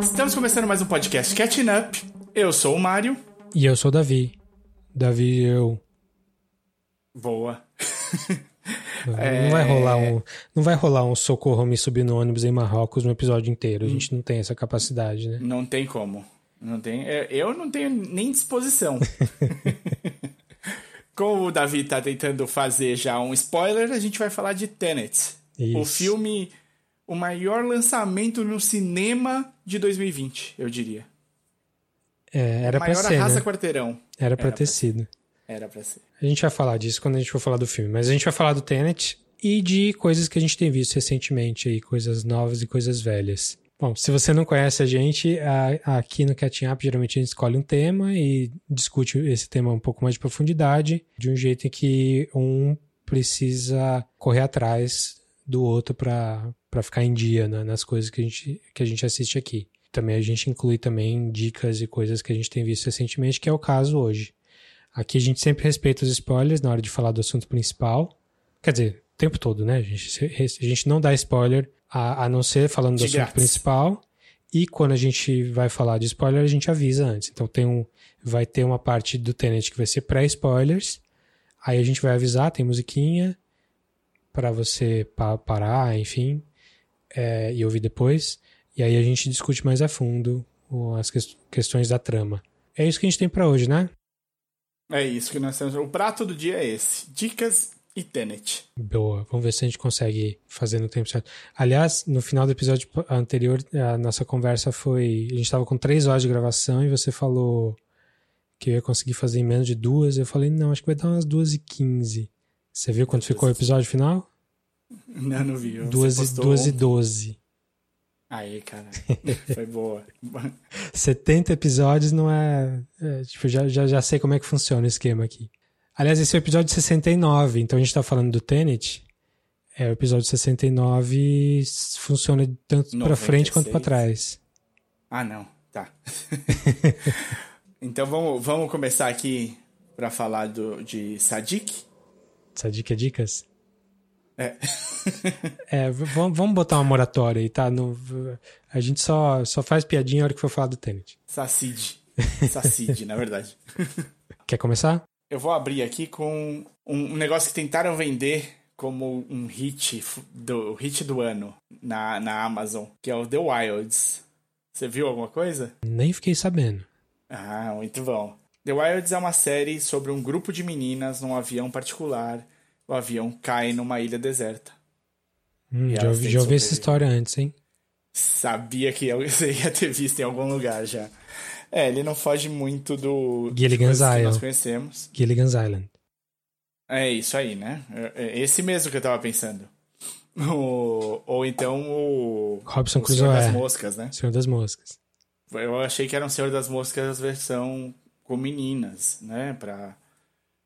Estamos começando mais um podcast Catching Up. Eu sou o Mário. E eu sou o Davi. Davi, eu. Boa. Não é... vai rolar um, não vai rolar um socorro me subir no ônibus em Marrocos no episódio inteiro. A gente não tem essa capacidade, né? Não tem como. Não tem. É, eu não tenho nem disposição. Como o Davi tá tentando fazer já um spoiler, a gente vai falar de Tenet. Isso. O filme, o maior lançamento no cinema de 2020, eu diria. É, era pra ser, arrasa né? quarteirão. Era pra era ter pra sido. Era pra ser. A gente vai falar disso quando a gente for falar do filme. Mas a gente vai falar do Tenet e de coisas que a gente tem visto recentemente aí, coisas novas e coisas velhas. Bom, se você não conhece a gente, aqui no Catching Up geralmente a gente escolhe um tema e discute esse tema um pouco mais de profundidade, de um jeito em que um precisa correr atrás do outro para ficar em dia né, nas coisas que a, gente, que a gente assiste aqui. Também a gente inclui também dicas e coisas que a gente tem visto recentemente, que é o caso hoje. Aqui a gente sempre respeita os spoilers na hora de falar do assunto principal. Quer dizer, o tempo todo, né? A gente, a gente não dá spoiler a, a não ser falando do assunto principal. E quando a gente vai falar de spoiler, a gente avisa antes. Então tem um, vai ter uma parte do Tenet que vai ser pré-spoilers. Aí a gente vai avisar, tem musiquinha para você pa parar, enfim, é, e ouvir depois. E aí a gente discute mais a fundo as que questões da trama. É isso que a gente tem para hoje, né? É isso que nós temos. O prato do dia é esse: dicas e Tenet. Boa, vamos ver se a gente consegue fazer no tempo certo. Aliás, no final do episódio anterior, a nossa conversa foi. A gente estava com três horas de gravação e você falou que eu ia conseguir fazer em menos de duas. Eu falei, não, acho que vai dar umas duas e quinze. Você viu quanto ficou o episódio final? Não, não vi. Duas e, duas e doze. Aí, cara. Foi boa. 70 episódios não é. é tipo, já, já, já sei como é que funciona o esquema aqui. Aliás, esse é o episódio 69, então a gente tá falando do Tenet. É, o episódio 69 funciona tanto para frente quanto para trás. Ah, não. Tá. então vamos, vamos começar aqui para falar do, de Sadik. Sadik é dicas? É. é, vamos, botar uma moratória aí, tá? No, a gente só, só faz piadinha na hora que for falar do Tenet. Sacid. Sacid, na verdade. Quer começar? Eu vou abrir aqui com um negócio que tentaram vender como um hit do hit do ano na, na Amazon, que é o The Wilds. Você viu alguma coisa? Nem fiquei sabendo. Ah, muito bom. The Wilds é uma série sobre um grupo de meninas num avião particular o avião cai numa ilha deserta. Hum, já ouvi, já ouvi essa história antes, hein? Sabia que você ia ter visto em algum lugar já. É, ele não foge muito do Gilligan's Island. que nós conhecemos. Gilligan's Island. É isso aí, né? É, é esse mesmo que eu tava pensando. O, ou então o. Robson o Crusoe. Senhor das Moscas, né? Senhor das Moscas. Eu achei que era um Senhor das Moscas versão com meninas, né? Pra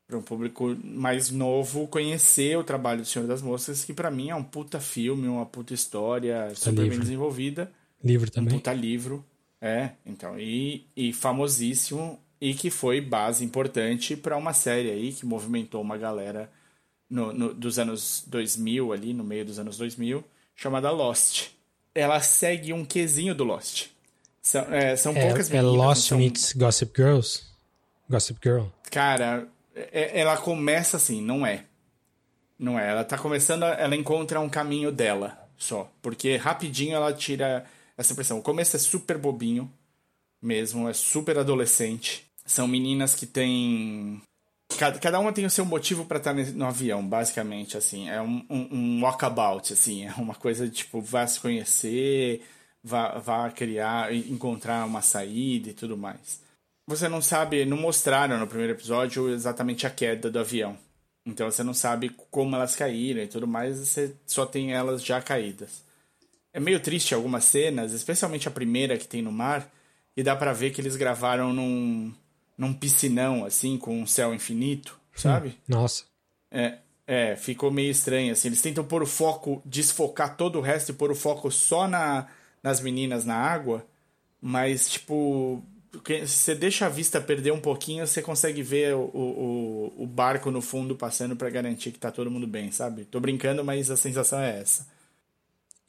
para um público mais novo conhecer o trabalho do Senhor das Moscas, que para mim é um puta filme, uma puta história puta super livro. bem desenvolvida. Livro também. Um puta livro. É, então, e, e famosíssimo e que foi base importante para uma série aí que movimentou uma galera no, no, dos anos 2000 ali, no meio dos anos 2000, chamada Lost. Ela segue um quesinho do Lost. São, é, são é, poucas é meninas. É Lost são... meets Gossip Girls? Gossip Girl? Cara, ela começa assim, não é. Não é. Ela tá começando, ela encontra um caminho dela só. Porque rapidinho ela tira essa impressão. O começo é super bobinho mesmo, é super adolescente. São meninas que têm. Cada, cada uma tem o seu motivo para estar no avião, basicamente, assim. É um, um, um, walkabout, assim. É uma coisa de, tipo, vá se conhecer, vá, vá criar, encontrar uma saída e tudo mais. Você não sabe, não mostraram no primeiro episódio exatamente a queda do avião. Então você não sabe como elas caíram e tudo mais, você só tem elas já caídas. É meio triste algumas cenas, especialmente a primeira que tem no mar, e dá para ver que eles gravaram num, num piscinão, assim, com um céu infinito, sabe? Nossa. É, É, ficou meio estranho, assim. Eles tentam pôr o foco, desfocar todo o resto e pôr o foco só na, nas meninas na água, mas, tipo, se você deixa a vista perder um pouquinho, você consegue ver o, o, o barco no fundo passando para garantir que tá todo mundo bem, sabe? Tô brincando, mas a sensação é essa.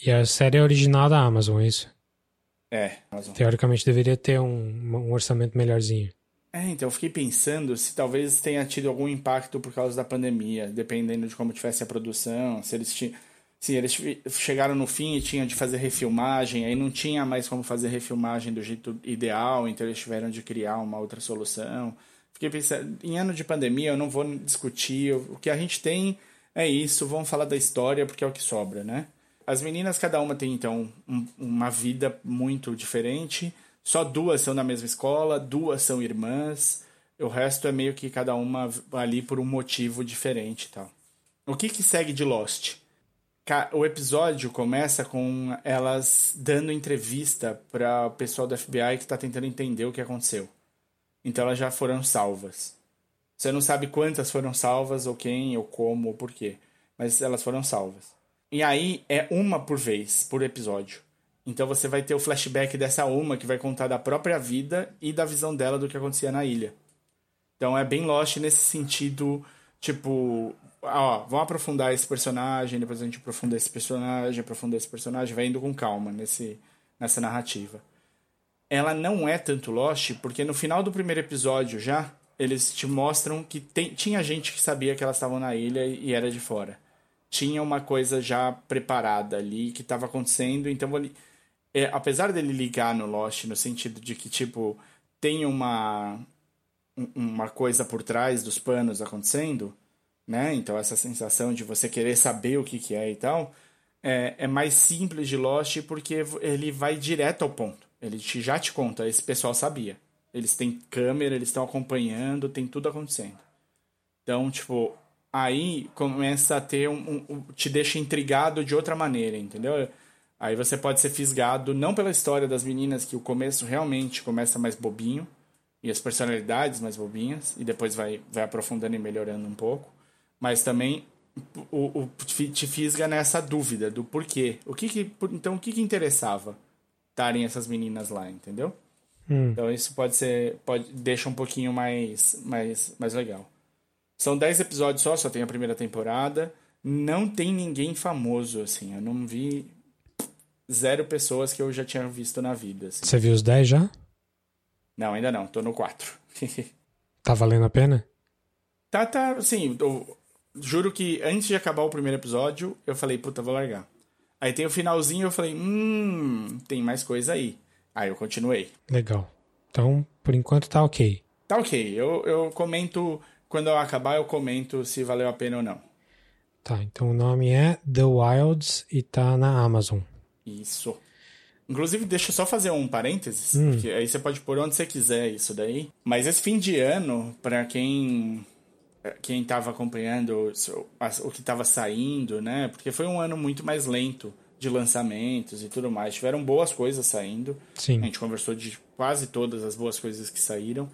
E a série é original da Amazon, é isso? É, Amazon. Teoricamente deveria ter um, um orçamento melhorzinho. É, então eu fiquei pensando se talvez tenha tido algum impacto por causa da pandemia, dependendo de como tivesse a produção, se eles tinham. Sim, eles chegaram no fim e tinham de fazer refilmagem, aí não tinha mais como fazer refilmagem do jeito ideal, então eles tiveram de criar uma outra solução. Fiquei pensando, em ano de pandemia eu não vou discutir, o que a gente tem é isso, vamos falar da história porque é o que sobra, né? As meninas, cada uma tem então um, uma vida muito diferente, só duas são da mesma escola, duas são irmãs, o resto é meio que cada uma ali por um motivo diferente e tal. O que, que segue de Lost? O episódio começa com elas dando entrevista para o pessoal do FBI que está tentando entender o que aconteceu. Então elas já foram salvas. Você não sabe quantas foram salvas, ou quem, ou como, ou por quê. Mas elas foram salvas. E aí é uma por vez, por episódio. Então você vai ter o flashback dessa uma que vai contar da própria vida e da visão dela do que acontecia na ilha. Então é bem Lost nesse sentido, tipo, ó, vamos aprofundar esse personagem, depois a gente aprofunda esse personagem, aprofunda esse personagem, vai indo com calma nesse, nessa narrativa. Ela não é tanto Lost, porque no final do primeiro episódio já, eles te mostram que tem, tinha gente que sabia que elas estavam na ilha e era de fora. Tinha uma coisa já preparada ali que estava acontecendo, então ele, é, apesar dele ligar no Lost no sentido de que tipo tem uma uma coisa por trás dos panos acontecendo, né? Então essa sensação de você querer saber o que, que é e tal, é, é mais simples de Lost porque ele vai direto ao ponto. Ele te, já te conta, esse pessoal sabia. Eles têm câmera, eles estão acompanhando, tem tudo acontecendo. Então, tipo, aí começa a ter um, um, te deixa intrigado de outra maneira, entendeu? Aí você pode ser fisgado não pela história das meninas, que o começo realmente começa mais bobinho, e as personalidades mais bobinhas, e depois vai, vai aprofundando e melhorando um pouco mas também o, o, te fisga nessa dúvida do porquê. O que, que então o que, que interessava estarem essas meninas lá, entendeu? Hum. Então isso pode ser pode deixa um pouquinho mais mais mais legal. São 10 episódios só, só tem a primeira temporada. Não tem ninguém famoso assim. Eu não vi zero pessoas que eu já tinha visto na vida. Assim. Você viu os 10 já? Não, ainda não. Tô no 4. tá valendo a pena? Tá, tá, assim, juro que antes de acabar o primeiro episódio, eu falei, puta, vou largar. Aí tem o finalzinho, eu falei, hum, tem mais coisa aí. Aí eu continuei. Legal. Então, por enquanto tá ok. Tá ok. Eu, eu comento, quando eu acabar, eu comento se valeu a pena ou não. Tá, então o nome é The Wilds e tá na Amazon. Isso. Inclusive, deixa eu só fazer um parênteses, hum. que aí você pode pôr onde você quiser isso daí. Mas esse fim de ano, para quem quem estava acompanhando o que estava saindo, né? Porque foi um ano muito mais lento de lançamentos e tudo mais. Tiveram boas coisas saindo. Sim. A gente conversou de quase todas as boas coisas que saíram.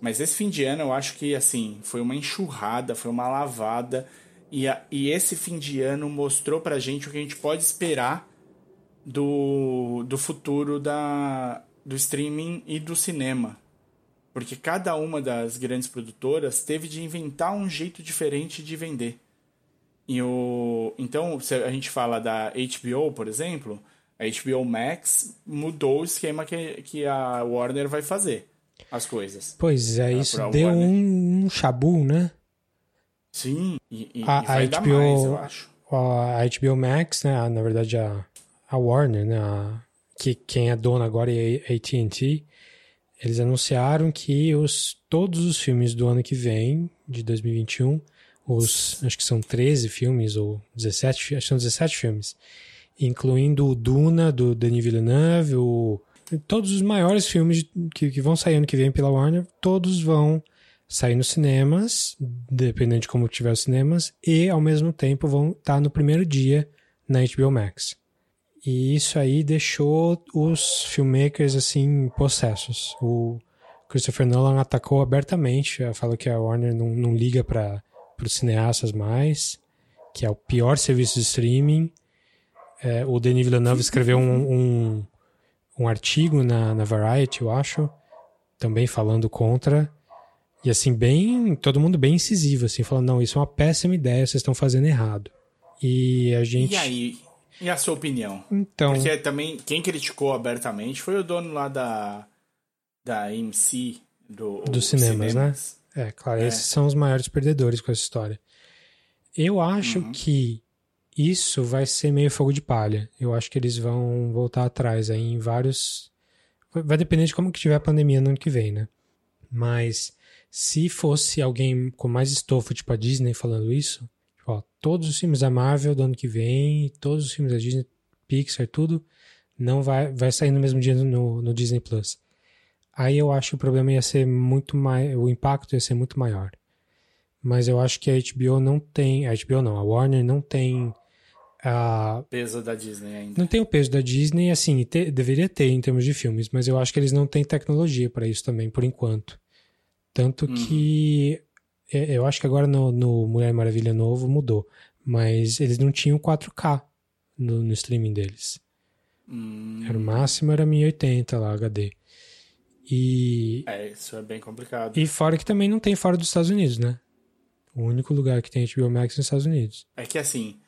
Mas esse fim de ano eu acho que, assim, foi uma enxurrada, foi uma lavada. E, a, e esse fim de ano mostrou pra gente o que a gente pode esperar do, do futuro da, do streaming e do cinema porque cada uma das grandes produtoras teve de inventar um jeito diferente de vender. E o, então, se a gente fala da HBO, por exemplo, a HBO Max mudou o esquema que, que a Warner vai fazer as coisas. Pois é, isso deu um, um chabu, né? Sim, e, e, a, e a HBO, mais, eu acho. A HBO Max, né, na verdade a, a Warner, né, a, que quem é dona agora é a AT&T, eles anunciaram que os, todos os filmes do ano que vem, de 2021, os, acho que são 13 filmes ou 17, acho que são 17 filmes, incluindo o Duna, do Denis Villeneuve, o, todos os maiores filmes que, que vão sair ano que vem pela Warner, todos vão sair nos cinemas, dependendo de como tiver os cinemas, e ao mesmo tempo vão estar no primeiro dia na HBO Max. E isso aí deixou os filmmakers assim possessos. O Christopher Nolan atacou abertamente, falou que a Warner não, não liga para os cineastas mais. que é o pior serviço de streaming. É, o Denis Villeneuve escreveu um, um, um artigo na, na Variety, eu acho, também falando contra. E assim, bem. Todo mundo bem incisivo, assim, falando, não, isso é uma péssima ideia, vocês estão fazendo errado. E a gente. E aí? E a sua opinião? Então. Porque também, quem criticou abertamente foi o dono lá da. Da AMC, do. Dos cinemas, né? É, claro, é. esses são os maiores perdedores com essa história. Eu acho uhum. que isso vai ser meio fogo de palha. Eu acho que eles vão voltar atrás aí em vários. Vai depender de como que tiver a pandemia no ano que vem, né? Mas se fosse alguém com mais estofo, tipo a Disney falando isso, ó, todos os filmes da Marvel do ano que vem, todos os filmes da Disney, Pixar, tudo, não vai, vai sair no mesmo dia no, no Disney Plus. Aí eu acho que o problema ia ser muito mais. O impacto ia ser muito maior. Mas eu acho que a HBO não tem. A HBO não, a Warner não tem. A... Peso da Disney ainda. Não tem o peso da Disney, assim, te, deveria ter em termos de filmes, mas eu acho que eles não têm tecnologia para isso também, por enquanto. Tanto uhum. que eu acho que agora no, no, Mulher Maravilha novo mudou, mas eles não tinham 4K no, no streaming deles. Uhum. Era o máximo era 1080 lá HD. E É, isso é bem complicado. E fora que também não tem fora dos Estados Unidos, né? O único lugar que tem HBO Max é nos Estados Unidos. É que assim,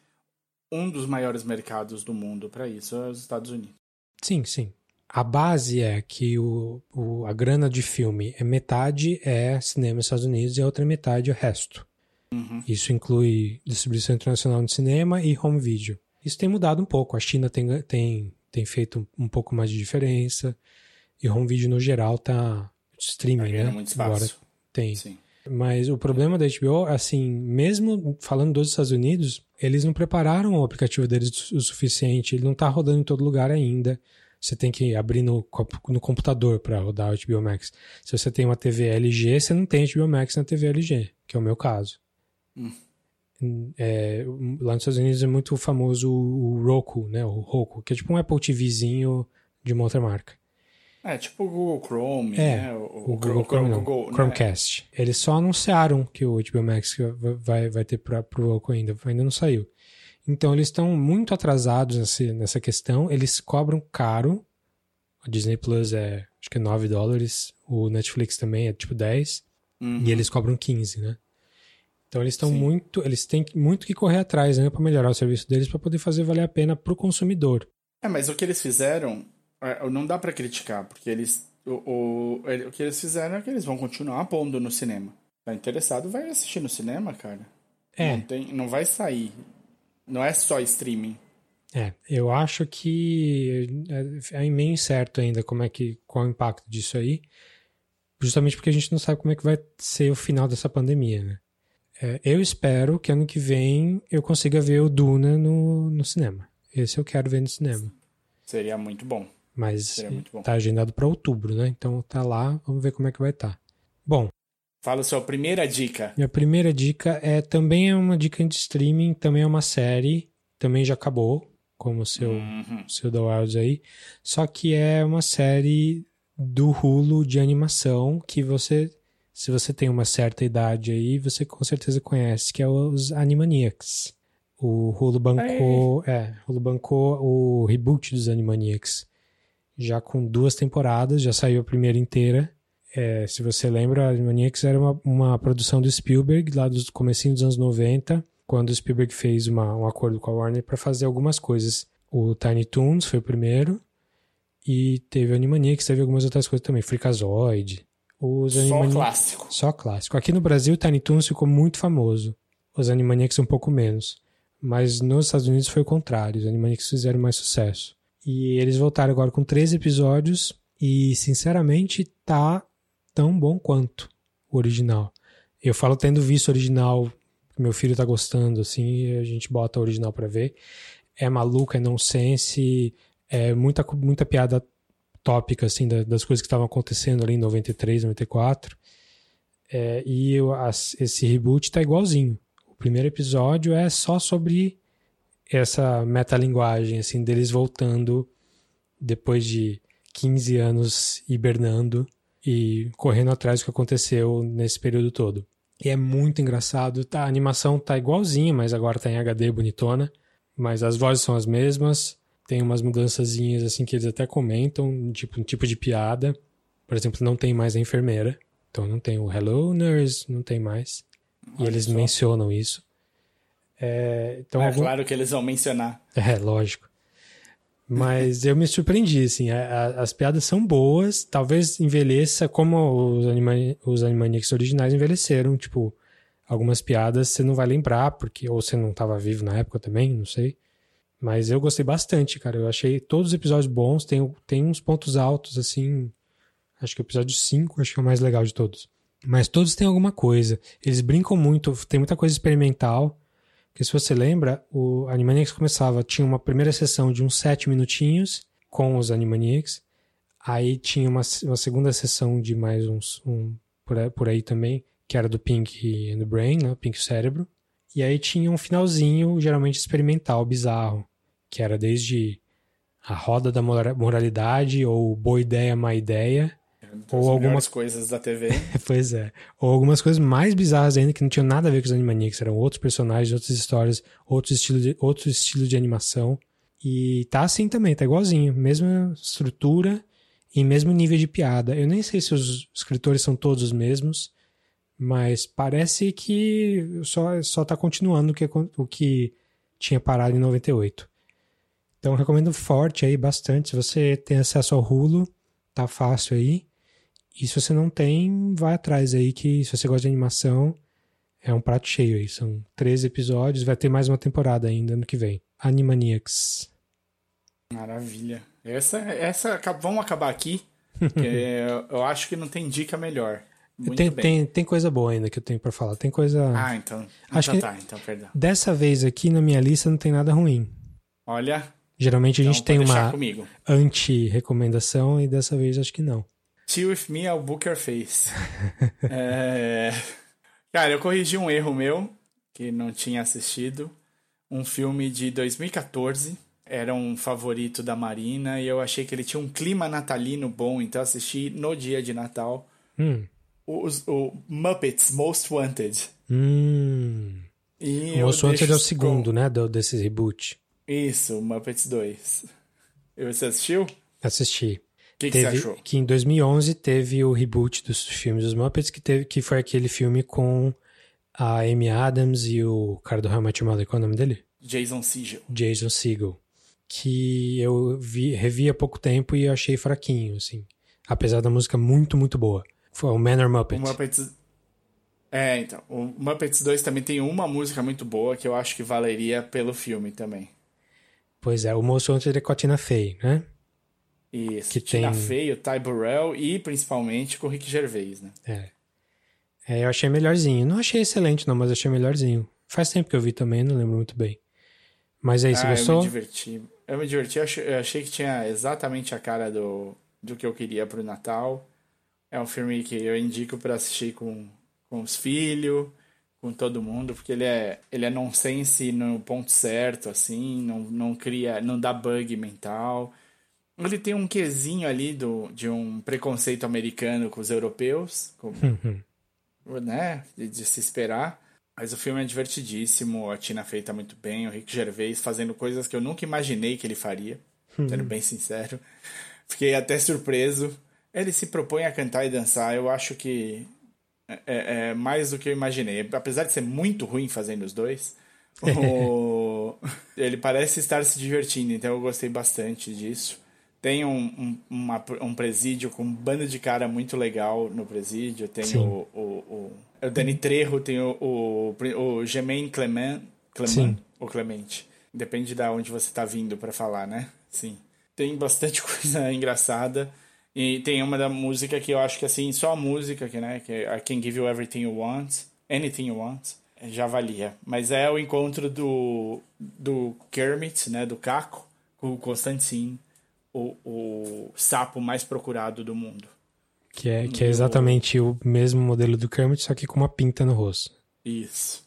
um dos maiores mercados do mundo para isso é os Estados Unidos. Sim, sim. A base é que o, o, a grana de filme é metade é cinema nos Estados Unidos e a outra metade é o resto. Uhum. Isso inclui distribuição internacional de cinema e home video. Isso tem mudado um pouco. A China tem, tem, tem feito um pouco mais de diferença. E home video no geral tá streaming, tá né? Muito espaço. Agora tem. Sim. Mas o problema da HBO, assim, mesmo falando dos Estados Unidos, eles não prepararam o aplicativo deles o suficiente, ele não tá rodando em todo lugar ainda. Você tem que abrir no, no computador para rodar o HBO Max. Se você tem uma TV LG, você não tem HBO Max na TV LG, que é o meu caso. Hum. É, lá nos Estados Unidos é muito famoso o, Roku, né? O Roku, que é tipo um Apple TVzinho de uma outra marca. É, tipo o Google Chrome, é, né? O, o Google, Chrome, não, Google, né? Chromecast. Né? Eles só anunciaram que o HBO Max vai, vai ter para o Roku ainda, ainda não saiu. Então eles estão muito atrasados nessa, nessa questão, eles cobram caro. O Disney Plus é, acho que é 9 dólares, o Netflix também é tipo 10, uhum. e eles cobram 15, né? Então eles estão muito, eles têm muito que correr atrás, né, para melhorar o serviço deles para poder fazer valer a pena para o consumidor. É, mas o que eles fizeram é, não dá para criticar, porque eles o, o, o que eles fizeram é que eles vão continuar pondo no cinema. Tá interessado, vai assistir no cinema, cara. É. Não, tem, não vai sair. Não é só streaming. É, eu acho que é, é meio incerto ainda como é que qual é o impacto disso aí, justamente porque a gente não sabe como é que vai ser o final dessa pandemia, né? É, eu espero que ano que vem eu consiga ver o Duna no, no cinema. Esse eu quero ver no cinema. Seria muito bom. Mas tá agendado para outubro, né? Então tá lá, vamos ver como é que vai estar. Tá. Bom. Fala sua primeira dica. Minha primeira dica é também é uma dica de streaming, também é uma série, também já acabou, como o seu, uhum. seu The Wilds aí. Só que é uma série do Hulu de animação que você, se você tem uma certa idade aí, você com certeza conhece, que é os Animaniacs. O Hulu bancou, é, Hulu bancou o reboot dos Animaniacs já com duas temporadas, já saiu a primeira inteira. É, se você lembra, Animaniacs era uma, uma produção do Spielberg, lá dos comecinho dos anos 90, quando o Spielberg fez uma, um acordo com a Warner para fazer algumas coisas. O Tiny Toons foi o primeiro, e teve o Animaniacs, teve algumas outras coisas também, Freakazoid. Os Só Animaniacs, clássico. Só clássico. Aqui no Brasil, o Tiny Toons ficou muito famoso. Os Animaniacs um pouco menos. Mas nos Estados Unidos foi o contrário. Os Animaniacs fizeram mais sucesso. E eles voltaram agora com três episódios e, sinceramente, tá tão bom quanto o original. Eu falo tendo visto o original, meu filho tá gostando, assim, a gente bota o original para ver. É maluco, é nonsense, é muita, muita piada tópica, assim, das coisas que estavam acontecendo ali em 93, 94. É, e eu, as, esse reboot tá igualzinho. O primeiro episódio é só sobre essa metalinguagem, assim, deles voltando depois de 15 anos hibernando e correndo atrás do que aconteceu nesse período todo. E é muito engraçado. Tá, a animação tá igualzinha, mas agora tá em HD bonitona. Mas as vozes são as mesmas. Tem umas mudançazinhas assim que eles até comentam, tipo um tipo de piada. Por exemplo, não tem mais a enfermeira. Então não tem o Hello Nurse, não tem mais. Olha e eles só. mencionam isso. É, então, é algum... claro que eles vão mencionar. É, lógico. Mas eu me surpreendi, assim. A, a, as piadas são boas, talvez envelheça como os, anima, os Animaniacs originais envelheceram. Tipo, algumas piadas você não vai lembrar, porque ou você não estava vivo na época também, não sei. Mas eu gostei bastante, cara. Eu achei todos os episódios bons. Tem, tem uns pontos altos, assim. Acho que o episódio 5 acho que é o mais legal de todos. Mas todos têm alguma coisa. Eles brincam muito, tem muita coisa experimental. Porque se você lembra, o Animaniacs começava, tinha uma primeira sessão de uns sete minutinhos com os Animaniacs. Aí tinha uma, uma segunda sessão de mais uns um, por, aí, por aí também, que era do Pink and the Brain, né? Pink Cérebro. E aí tinha um finalzinho, geralmente experimental, bizarro, que era desde a roda da moralidade, ou boa ideia, má ideia, ou algumas coisas da TV. pois é. Ou algumas coisas mais bizarras ainda que não tinham nada a ver com os Animaniacs, eram outros personagens, outras histórias, outro estilo de, outro estilo de animação. E tá assim também, tá igualzinho, mesma estrutura e mesmo nível de piada. Eu nem sei se os escritores são todos os mesmos, mas parece que só só tá continuando o que o que tinha parado em 98. Então recomendo forte aí bastante, se você tem acesso ao Hulu, tá fácil aí. E se você não tem, vai atrás aí, que se você gosta de animação, é um prato cheio aí. São 13 episódios, vai ter mais uma temporada ainda no que vem. Animaniacs. Maravilha. Essa, essa vamos acabar aqui, eu acho que não tem dica melhor. Muito tem, bem. tem, tem coisa boa ainda que eu tenho para falar. Tem coisa. Ah, então. Acho então que tá, então perdão. Dessa vez aqui na minha lista não tem nada ruim. Olha. Geralmente a então gente tem uma anti-recomendação e dessa vez acho que não. Chill With Me é o Booker Face. é... Cara, eu corrigi um erro meu, que não tinha assistido. Um filme de 2014. Era um favorito da Marina e eu achei que ele tinha um clima natalino bom, então assisti no dia de Natal. Hum. Os, o Muppets Most Wanted. Hum. E o Most Wanted é o segundo, com... né? Do, desse reboot. Isso, Muppets 2. Você assistiu? Assisti que, que você achou? Que em 2011 teve o reboot dos filmes dos Muppets, que, teve, que foi aquele filme com a Amy Adams e o cara do Your Mother, qual é o nome dele? Jason Segel. Jason Segel. Que eu vi, revi há pouco tempo e achei fraquinho, assim. Apesar da música muito, muito boa. Foi o Manor Muppet. O Muppets... É, então. O Muppets 2 também tem uma música muito boa que eu acho que valeria pelo filme também. Pois é, o Moço Antes de Cotina Fey, né? Isso, que Tina tem... Fey, o Ty Burrell e principalmente com o Rick Gervais, né? É. é. Eu achei melhorzinho. Não achei excelente, não, mas achei melhorzinho. Faz tempo que eu vi também, não lembro muito bem. Mas aí, você ah, gostou? Eu me diverti. Eu me diverti, eu achei, eu achei que tinha exatamente a cara do, do que eu queria pro Natal. É um filme que eu indico para assistir com, com os filhos, com todo mundo, porque ele é, ele é nonsense no ponto certo, assim, não, não cria, não dá bug mental ele tem um quesinho ali do, de um preconceito americano com os europeus, como, uhum. né, de, de, se esperar. Mas o filme é divertidíssimo, a Tina feita muito bem, o Rick Gervais fazendo coisas que eu nunca imaginei que ele faria, uhum. sendo bem sincero. Fiquei até surpreso. Ele se propõe a cantar e dançar, eu acho que é, é, é mais do que eu imaginei. Apesar de ser muito ruim fazendo os dois, o... ele parece estar se divertindo, então eu gostei bastante disso. Tem um, um, uma, um presídio com um bando de cara muito legal no presídio. Tem o, o, o, o Dani Trejo, tem o, o, o Germain Clement, Clement ou Clemente. Depende de onde você está vindo para falar, né? Sim. Tem bastante coisa engraçada. E tem uma da música que eu acho que assim, só a música, que, né? Que é I Can Give You Everything You Want, Anything You Want, já valia. Mas é o encontro do, do Kermit, né? Do Caco, com o Constantine o, o sapo mais procurado do mundo. Que é, que é exatamente o mesmo modelo do Kermit, só que com uma pinta no rosto. Isso.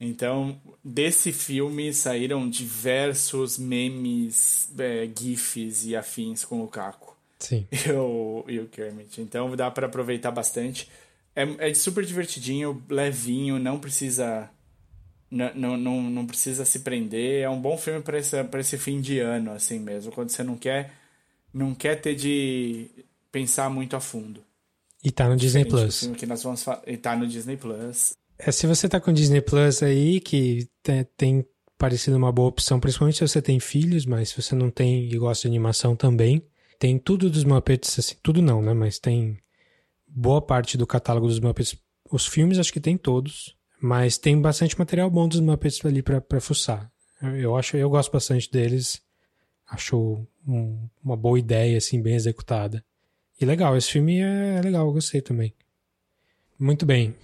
Então, desse filme saíram diversos memes, é, GIFs e afins com o Caco. Sim. E o, e o Kermit. Então dá para aproveitar bastante. É, é super divertidinho, levinho, não precisa. Não, não, não, precisa se prender. É um bom filme para esse, pra esse fim de ano, assim mesmo. Quando você não quer, não quer ter de pensar muito a fundo. E tá no Disney Plus. Que nós vamos e tá no Disney Plus. É, se você tá com Disney Plus aí, que tem, tem parecido uma boa opção, principalmente se você tem filhos, mas se você não tem e gosta de animação também, tem tudo dos Muppets, assim, tudo não, né? Mas tem boa parte do catálogo dos Muppets. Os filmes acho que tem todos, mas tem bastante material bom dos Muppets ali pra, pra fuçar. Eu acho, eu gosto bastante deles. Acho um, uma boa ideia, assim, bem executada. E legal, esse filme é, é legal, eu gostei também. Muito bem.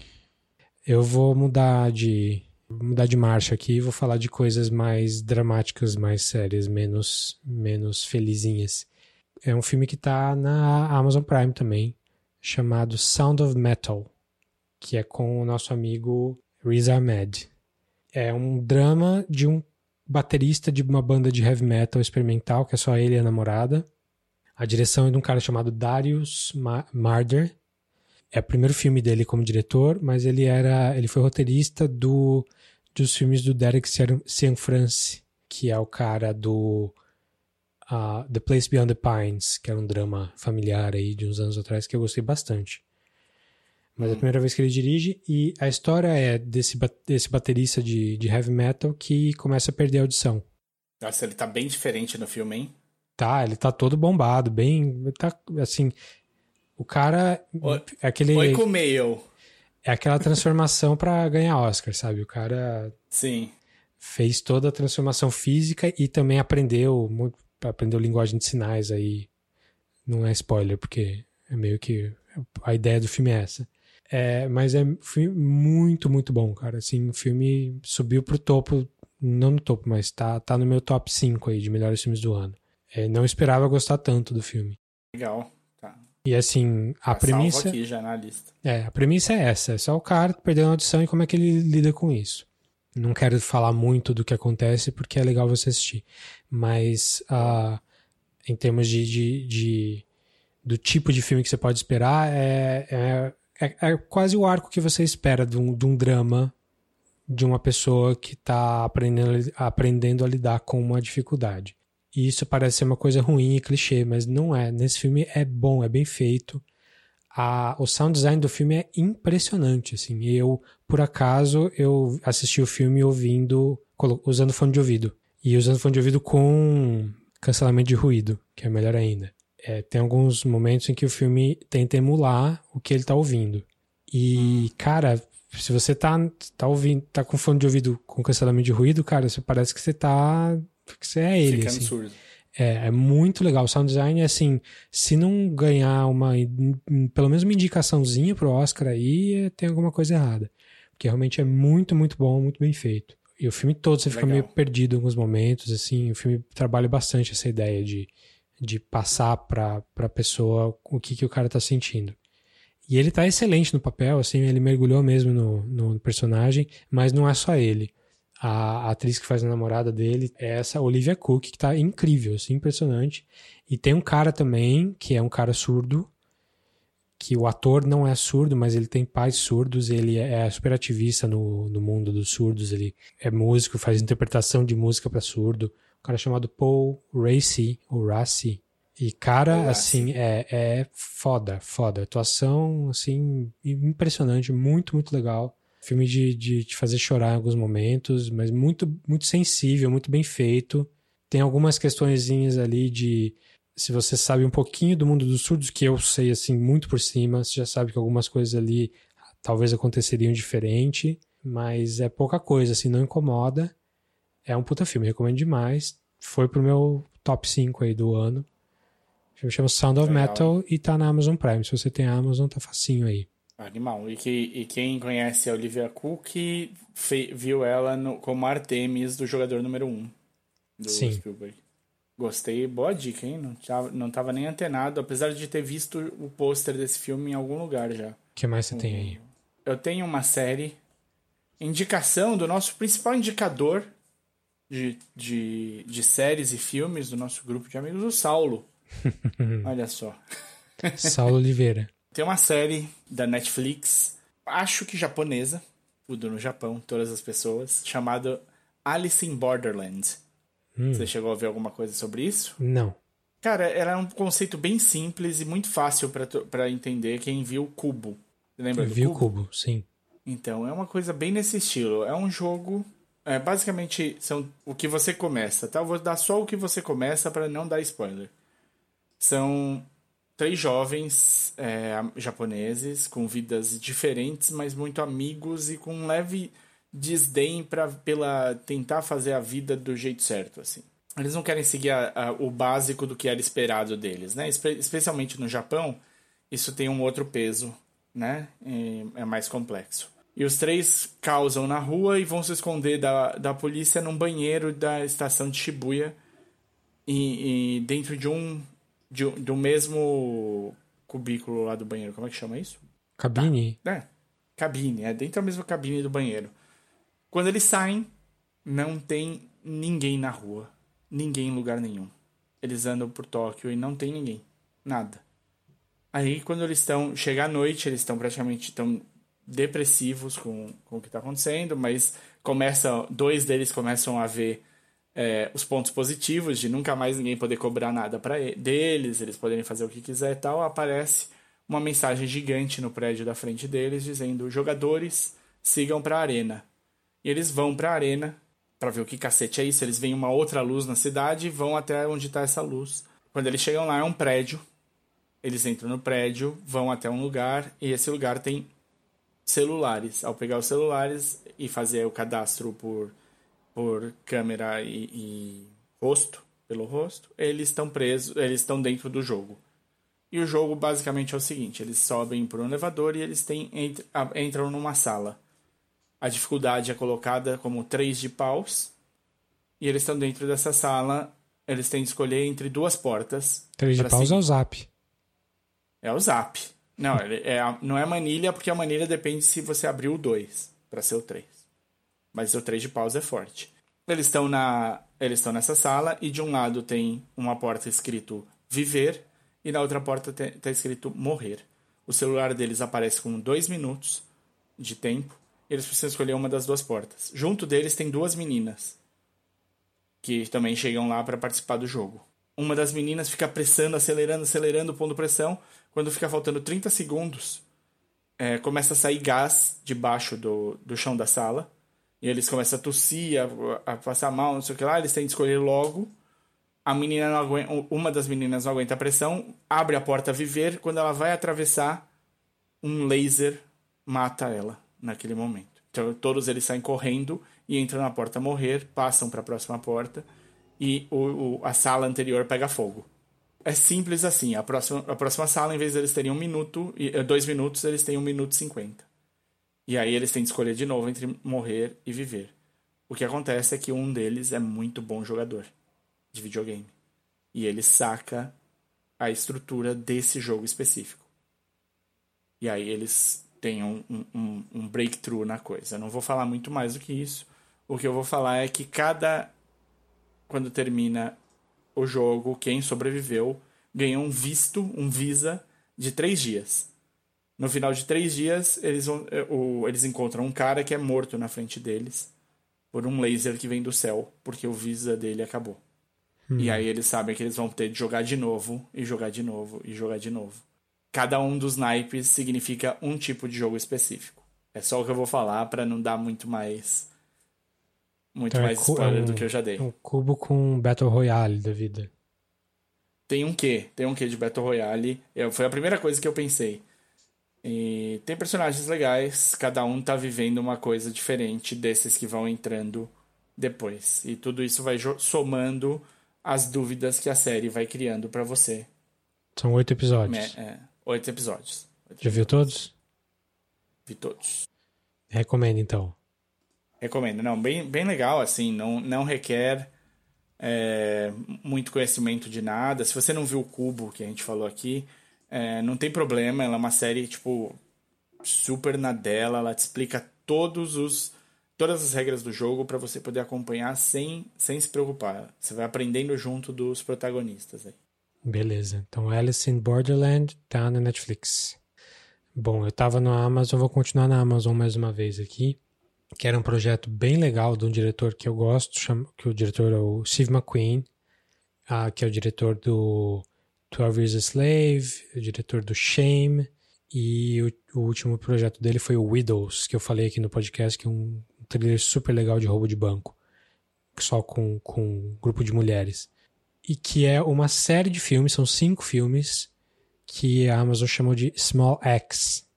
Eu vou mudar de mudar de marcha aqui e vou falar de coisas mais dramáticas, mais sérias, menos menos felizinhas. É um filme que tá na Amazon Prime também chamado Sound of Metal, que é com o nosso amigo Riz Ahmed. É um drama de um baterista de uma banda de heavy metal experimental, que é só ele e a namorada. A direção é de um cara chamado Darius Marder. É o primeiro filme dele como diretor, mas ele era, ele foi roteirista do dos filmes do Derek Cianfrance, que é o cara do uh, The Place Beyond the Pines, que era um drama familiar aí de uns anos atrás que eu gostei bastante. Mas é a hum. primeira vez que ele dirige e a história é desse, desse baterista de, de heavy metal que começa a perder a audição. Nossa, ele tá bem diferente no filme, hein? Tá, ele tá todo bombado, bem. Tá assim. O cara. Oi, é aquele. Oi com mail. É aquela transformação para ganhar Oscar, sabe? O cara. Sim. Fez toda a transformação física e também aprendeu muito, aprendeu linguagem de sinais aí. Não é spoiler, porque é meio que a ideia do filme é essa. É, mas é um filme muito, muito bom, cara. Assim, o filme subiu pro topo, não no topo, mas tá, tá no meu top 5 aí de melhores filmes do ano. É, não esperava gostar tanto do filme. Legal, tá. E assim, a tá premissa. aqui já na lista. É, a premissa é essa: é só o cara perdendo a audição e como é que ele lida com isso. Não quero falar muito do que acontece porque é legal você assistir. Mas uh, em termos de, de, de, do tipo de filme que você pode esperar, é, é, é, é quase o arco que você espera de um, de um drama de uma pessoa que está aprendendo, aprendendo a lidar com uma dificuldade. E isso parece ser uma coisa ruim e clichê, mas não é. Nesse filme é bom, é bem feito. A, o sound design do filme é impressionante, assim. Eu, por acaso, eu assisti o filme ouvindo, usando fone de ouvido. E usando fone de ouvido com cancelamento de ruído, que é melhor ainda. É, tem alguns momentos em que o filme tenta emular o que ele tá ouvindo. E, cara, se você tá, tá ouvindo, tá com fone de ouvido com cancelamento de ruído, cara, você parece que você tá. que você é ele. Ficando assim. surdo. É, é muito legal. O sound design é assim, se não ganhar uma, pelo menos uma indicaçãozinha pro Oscar aí, é, tem alguma coisa errada. Porque realmente é muito, muito bom, muito bem feito. E o filme todo você legal. fica meio perdido em alguns momentos, assim, o filme trabalha bastante essa ideia de, de passar pra, pra pessoa o que, que o cara tá sentindo. E ele tá excelente no papel, assim, ele mergulhou mesmo no, no personagem, mas não é só ele. A, atriz que faz a namorada dele é essa Olivia Cook, que tá incrível, assim, impressionante. E tem um cara também, que é um cara surdo, que o ator não é surdo, mas ele tem pais surdos, ele é, é super ativista no, no mundo dos surdos, ele é músico, faz interpretação de música para surdo. Um cara chamado Paul Racy, ou Racy. E cara, assim, é, é foda, foda. Atuação, assim, impressionante, muito, muito legal. Filme de, de te fazer chorar em alguns momentos, mas muito, muito sensível, muito bem feito. Tem algumas questõezinhas ali de se você sabe um pouquinho do mundo dos surdos, que eu sei assim muito por cima, você já sabe que algumas coisas ali talvez aconteceriam diferente, mas é pouca coisa, assim, não incomoda. É um puta filme, recomendo demais. Foi pro meu top 5 aí do ano. O filme chama Sound of Legal. Metal e tá na Amazon Prime. Se você tem a Amazon, tá facinho aí. Animal. E, que, e quem conhece a Olivia Cook viu ela no, como Artemis do jogador número 1 um do Sim. Spielberg. Gostei, boa dica, hein? Não tava, não tava nem antenado, apesar de ter visto o pôster desse filme em algum lugar já. O que mais você um, tem aí? Eu tenho uma série. Indicação do nosso principal indicador de, de, de séries e filmes do nosso grupo de amigos, o Saulo. Olha só. Saulo Oliveira. tem uma série da Netflix, acho que japonesa, tudo no Japão, todas as pessoas, chamada Alice in Borderland. Hum. Você chegou a ver alguma coisa sobre isso? Não. Cara, era um conceito bem simples e muito fácil para entender quem viu o Cubo. Você lembra Eu do vi Cubo? o Cubo, sim. Então, é uma coisa bem nesse estilo. É um jogo. É, basicamente, são o que você começa, tá? Eu vou dar só o que você começa para não dar spoiler. São três jovens é, japoneses com vidas diferentes, mas muito amigos e com um leve desdém para pela tentar fazer a vida do jeito certo, assim. Eles não querem seguir a, a, o básico do que era esperado deles, né? Espe especialmente no Japão, isso tem um outro peso, né? E é mais complexo. E os três causam na rua e vão se esconder da, da polícia num banheiro da estação de Shibuya e, e dentro de um de, do mesmo cubículo lá do banheiro. Como é que chama isso? Cabine? Tá. É, cabine. É dentro da mesma cabine do banheiro. Quando eles saem, não tem ninguém na rua. Ninguém em lugar nenhum. Eles andam por Tóquio e não tem ninguém. Nada. Aí, quando eles estão... Chega à noite, eles estão praticamente... Estão depressivos com, com o que está acontecendo, mas começa, dois deles começam a ver é, os pontos positivos de nunca mais ninguém poder cobrar nada para deles, eles poderem fazer o que quiser e tal. Aparece uma mensagem gigante no prédio da frente deles dizendo: jogadores sigam para a arena. E eles vão para a arena para ver o que cacete é isso. Eles veem uma outra luz na cidade e vão até onde está essa luz. Quando eles chegam lá, é um prédio. Eles entram no prédio, vão até um lugar e esse lugar tem celulares. Ao pegar os celulares e fazer o cadastro por, por câmera e, e rosto, pelo rosto, eles estão presos, eles estão dentro do jogo. E o jogo basicamente é o seguinte: eles sobem por um elevador e eles têm, entram numa sala. A dificuldade é colocada como 3 de paus. E eles estão dentro dessa sala. Eles têm de escolher entre duas portas. 3 de paus seguir. é o zap. É o zap. Não, é, não é manilha, porque a manilha depende se você abriu o 2 para ser o 3. Mas o 3 de paus é forte. Eles estão na eles estão nessa sala e de um lado tem uma porta escrito viver e na outra porta está escrito morrer. O celular deles aparece com dois minutos de tempo eles precisam escolher uma das duas portas. Junto deles tem duas meninas que também chegam lá para participar do jogo. Uma das meninas fica pressando, acelerando, acelerando, pondo pressão quando fica faltando 30 segundos, é, começa a sair gás debaixo do, do chão da sala. E eles começam a tossir, a, a passar mal, não sei o que lá. Eles têm que escolher logo. A menina aguenta, uma das meninas não aguenta a pressão, abre a porta a viver. Quando ela vai atravessar, um laser mata ela naquele momento. Então todos eles saem correndo e entram na porta a morrer, passam para a próxima porta e o, o, a sala anterior pega fogo é simples assim. A próxima, a próxima sala, em vez de eles terem um minuto, eh, dois minutos, eles têm um minuto e cinquenta. E aí eles têm de escolher de novo entre morrer e viver. O que acontece é que um deles é muito bom jogador de videogame. E ele saca a estrutura desse jogo específico. E aí eles têm um, um, um breakthrough na coisa. Não vou falar muito mais do que isso. O que eu vou falar é que cada. Quando termina o jogo, quem sobreviveu, ganhou um visto, um visa de três dias. No final de três dias, eles, eh, eles encontram um cara que é morto na frente deles por um laser que vem do céu, porque o visa dele acabou. Hum. E aí eles sabem que eles vão ter de jogar de novo, e jogar de novo, e jogar de novo. Cada um dos naipes significa um tipo de jogo específico. É só o que eu vou falar para não dar muito mais muito então é mais é spoiler é um, do que eu já dei. Um cubo com Battle Royale da vida. Tem um quê? Tem um quê de Battle Royale. Eu, foi a primeira coisa que eu pensei. E tem personagens legais, cada um tá vivendo uma coisa diferente desses que vão entrando depois. E tudo isso vai somando as dúvidas que a série vai criando para você. São oito episódios. É, é, oito episódios. Oito Já episódios. viu todos? Vi todos. Recomendo então. Recomendo. Não, bem, bem legal, assim, não, não requer é, muito conhecimento de nada. Se você não viu o Cubo, que a gente falou aqui, é, não tem problema, ela é uma série, tipo, super na dela, ela te explica todos os todas as regras do jogo para você poder acompanhar sem, sem se preocupar. Você vai aprendendo junto dos protagonistas aí. Beleza. Então Alice in Borderland tá na Netflix. Bom, eu tava na Amazon, vou continuar na Amazon mais uma vez aqui, que era um projeto bem legal de um diretor que eu gosto, que o diretor é o Steve McQueen, uh, que é o diretor do 12 Years a Slave, o diretor do Shame, e o, o, último projeto dele foi o Widows, que eu falei aqui no podcast, que é um thriller super legal de roubo de banco, só com, com um grupo de mulheres. E que é uma série de filmes, são cinco filmes, que a Amazon chamou de Small X,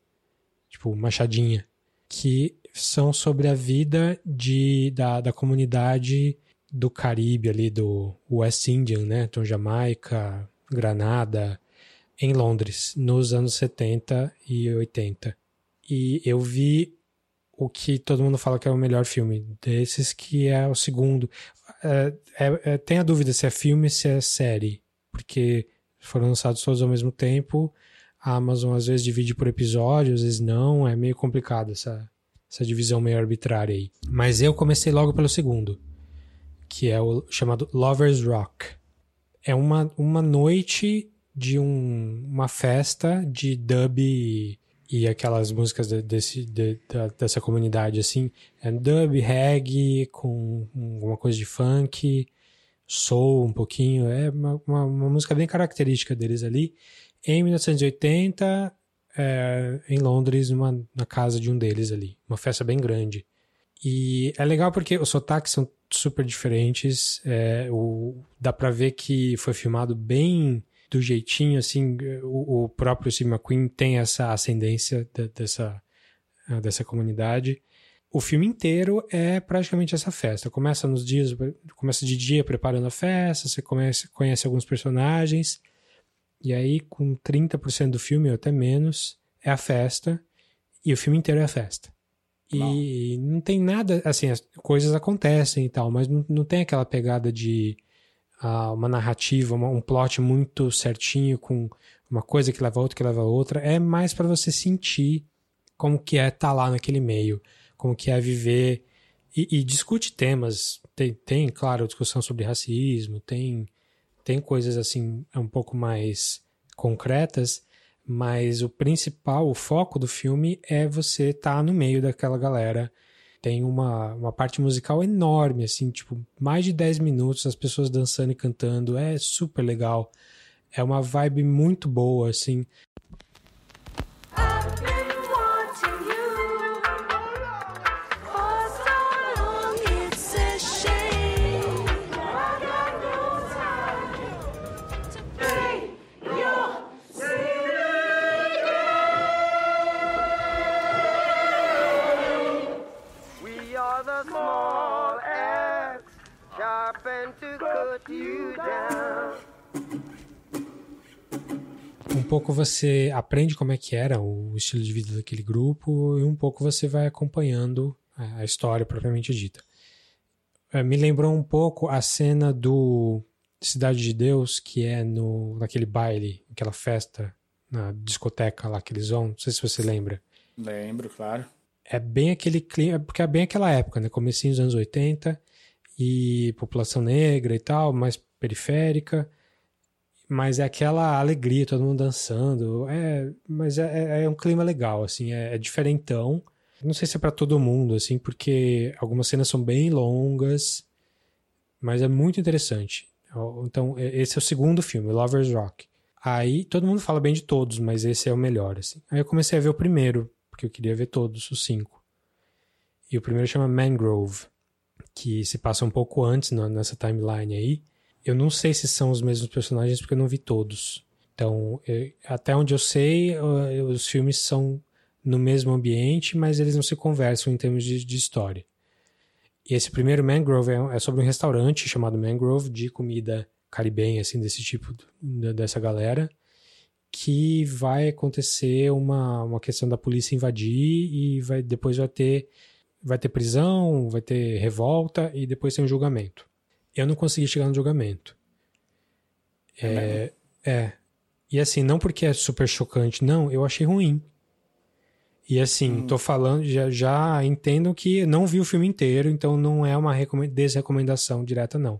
tipo machadinha, que são sobre a vida de, da, da comunidade do Caribe ali, do West Indian, né? Então, Jamaica, Granada, em Londres, nos anos 70 e 80. E eu vi o que todo mundo fala que é o melhor filme desses, que é o segundo. É, é, é, tem a dúvida se é filme se é série, porque foram lançados todos ao mesmo tempo. A Amazon às vezes divide por episódio, às vezes não. É meio complicado essa, essa divisão meio arbitrária aí. Mas eu comecei logo pelo segundo, que é o chamado Lovers Rock. É uma, uma noite de um, uma festa de dub e, aquelas músicas de, desse, de, dessa comunidade, assim. É dub, reggae, com alguma coisa de funk soul um pouquinho, é uma, uma, uma música bem característica deles ali. Em 1980, é, em Londres, numa, na casa de um deles ali, uma festa bem grande. E é legal porque os sotaques são super diferentes, é, o, dá pra ver que foi filmado bem do jeitinho, assim, o, o próprio Steve McQueen tem essa ascendência de, dessa, dessa comunidade. O filme inteiro é praticamente essa festa. Começa nos dias, começa de dia preparando a festa, você conhece, conhece alguns personagens, e aí com 30% do filme, ou até menos, é a festa, e o filme inteiro é a festa. E não, não tem nada, assim, as coisas acontecem e tal, mas não, não tem aquela pegada de uh, uma narrativa, uma, um plot muito certinho, com uma coisa que leva a outra, que leva a outra. É mais para você sentir como que é estar tá lá naquele meio como que é viver e, e, discute temas. Tem, tem, claro, discussão sobre racismo, tem, tem coisas assim um pouco mais concretas, mas o principal, o foco do filme é você estar tá no meio daquela galera. Tem uma, uma parte musical enorme, assim, tipo, mais de 10 minutos, as pessoas dançando e cantando, é super legal. É uma vibe muito boa, assim. Pouco você aprende como é que era o estilo de vida daquele grupo e um pouco você vai acompanhando a história propriamente dita. É, me lembrou um pouco a cena do Cidade de Deus, que é no, naquele baile, aquela festa, na discoteca lá que eles vão. Não sei se você lembra. Lembro, claro. É bem aquele clima, porque é bem aquela época, né? Comecinho dos anos 80 e população negra e tal, mais periférica, mas é aquela alegria, todo mundo dançando, é, mas é, é, é um clima legal, assim, é, é diferentão. Não sei se é para todo mundo, assim, porque algumas cenas são bem longas, mas é muito interessante. Então, esse é o segundo filme, Lovers Rock. Aí, todo mundo fala bem de todos, mas esse é o melhor, assim. Aí eu comecei a ver o primeiro, porque eu queria ver todos, os cinco. E o primeiro chama Mangrove que se passa um pouco antes nessa timeline aí. Eu não sei se são os mesmos personagens porque eu não vi todos. Então, eu, até onde eu sei, os filmes são no mesmo ambiente, mas eles não se conversam em termos de, de história. E esse primeiro Mangrove é, é, sobre um restaurante chamado Mangrove de comida caribenha, assim, desse tipo, dessa galera, que vai acontecer uma, uma questão da polícia invadir e vai, depois vai ter vai ter prisão, vai ter revolta e depois tem um julgamento. Eu não consegui chegar no julgamento. É, é, é. E assim, não porque é super chocante, não, eu achei ruim. E assim, hum. tô falando, já, já entendo que não vi o filme inteiro, então não é uma desrecomendação direta, não.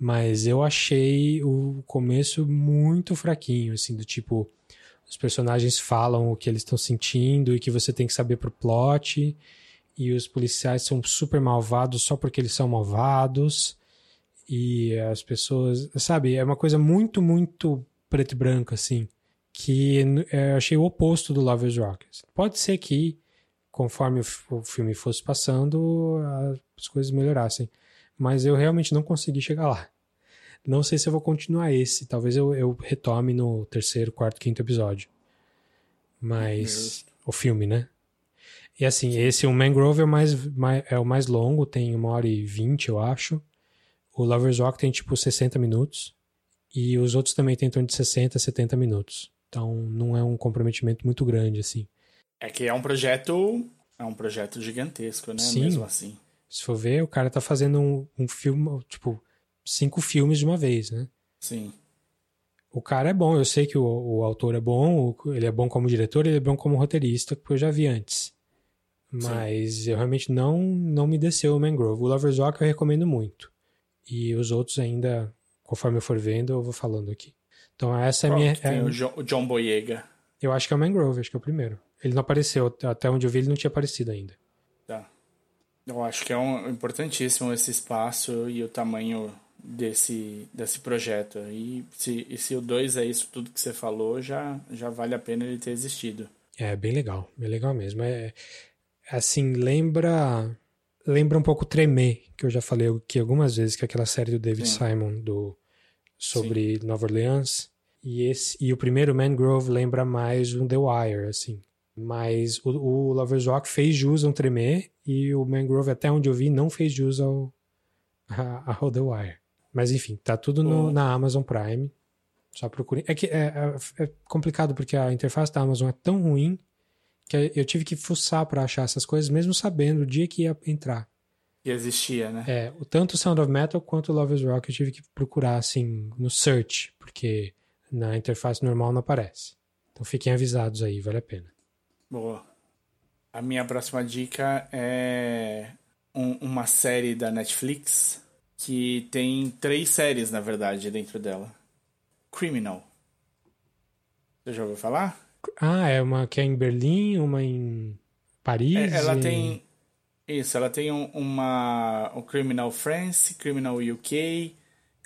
Mas eu achei o começo muito fraquinho, assim, do tipo, os personagens falam o que eles estão sentindo e que você tem que saber pro plot. E os policiais são super malvados só porque eles são malvados. E as pessoas, sabe, é uma coisa muito, muito preto e branco, assim. Que é, eu achei o oposto do Lovers Rock. Pode ser que, conforme o filme fosse passando, as coisas melhorassem. Mas eu realmente não consegui chegar lá. Não sei se eu vou continuar esse. Talvez eu, eu retome no terceiro, quarto, quinto episódio. Mas. O filme, né? E assim, esse, o Mangrove é o mais, mais, é o mais longo, tem uma hora e vinte, eu acho. O Lover's Rock tem tipo 60 minutos. E os outros também tem em torno de 60, 70 minutos. Então não é um comprometimento muito grande, assim. É que é um projeto. É um projeto gigantesco, né? Sim. Mesmo assim. Se for ver, o cara tá fazendo um, um filme, tipo, cinco filmes de uma vez, né? Sim. O cara é bom, eu sei que o, o autor é bom, ele é bom como diretor, ele é bom como roteirista, que eu já vi antes. Mas Sim. eu realmente não não me desceu o Mangrove. O Lover's Rock eu recomendo muito. E os outros ainda, conforme eu for vendo, eu vou falando aqui. Então essa Pronto, é a minha... Tem é, o, John, o John Boyega. Eu acho que é o Mangrove, acho que é o primeiro. Ele não apareceu, até onde eu vi ele não tinha aparecido ainda. Tá. Eu acho que é um, importantíssimo esse espaço e o tamanho desse, desse projeto. E se, e se o 2 é isso tudo que você falou, já, já vale a pena ele ter existido. É, bem legal, bem legal mesmo. É, assim, lembra lembra um pouco Tremer, que eu já falei aqui algumas vezes, que é aquela série do David Sim. Simon do, sobre Sim. Nova Orleans. E, esse, e o primeiro Mangrove lembra mais um The Wire, assim. Mas o, o Lover's Rock fez jus ao Tremer e o Mangrove, até onde eu vi, não fez jus ao, ao The Wire. Mas enfim, tá tudo no, na Amazon Prime. Só procure. É que é, é, é, complicado porque a interface da Amazon é tão ruim que eu tive que fuçar para achar essas coisas, mesmo sabendo o dia que ia entrar. E existia, né? É, tanto o Sound of Metal quanto o Love is Rock eu tive que procurar assim no search, porque na interface normal não aparece. Então fiquem avisados aí, vale a pena. Boa. A minha próxima dica é um, uma série da Netflix que tem três séries, na verdade, dentro dela. Criminal. Você já ouviu falar? Ah, é uma que é em Berlim, uma em Paris. É, ela e... tem. Isso, ela tem um, uma. O Criminal France, Criminal UK,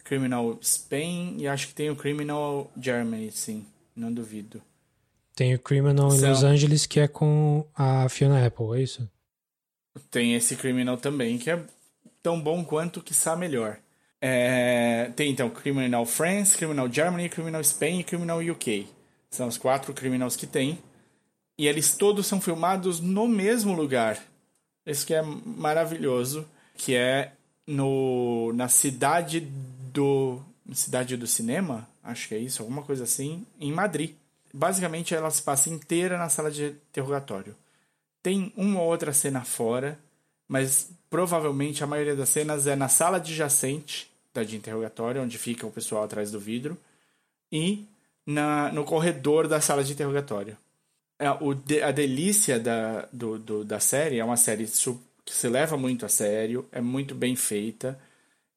Criminal Spain e acho que tem o Criminal Germany, sim. Não duvido. Tem o Criminal São... em Los Angeles que é com a Fiona Apple, é isso? Tem esse Criminal também, que é tão bom quanto, quiçá melhor. É, tem então Criminal France, Criminal Germany, Criminal Spain e Criminal UK. São os quatro criminals que tem. E eles todos são filmados no mesmo lugar. Isso que é maravilhoso, que é no na cidade do cidade do cinema, acho que é isso, alguma coisa assim, em Madrid. Basicamente ela se passa inteira na sala de interrogatório. Tem uma ou outra cena fora, mas provavelmente a maioria das cenas é na sala adjacente da de interrogatório, onde fica o pessoal atrás do vidro, e na, no corredor da sala de interrogatório. É, o, a delícia da, do, do, da série é uma série que se leva muito a sério, é muito bem feita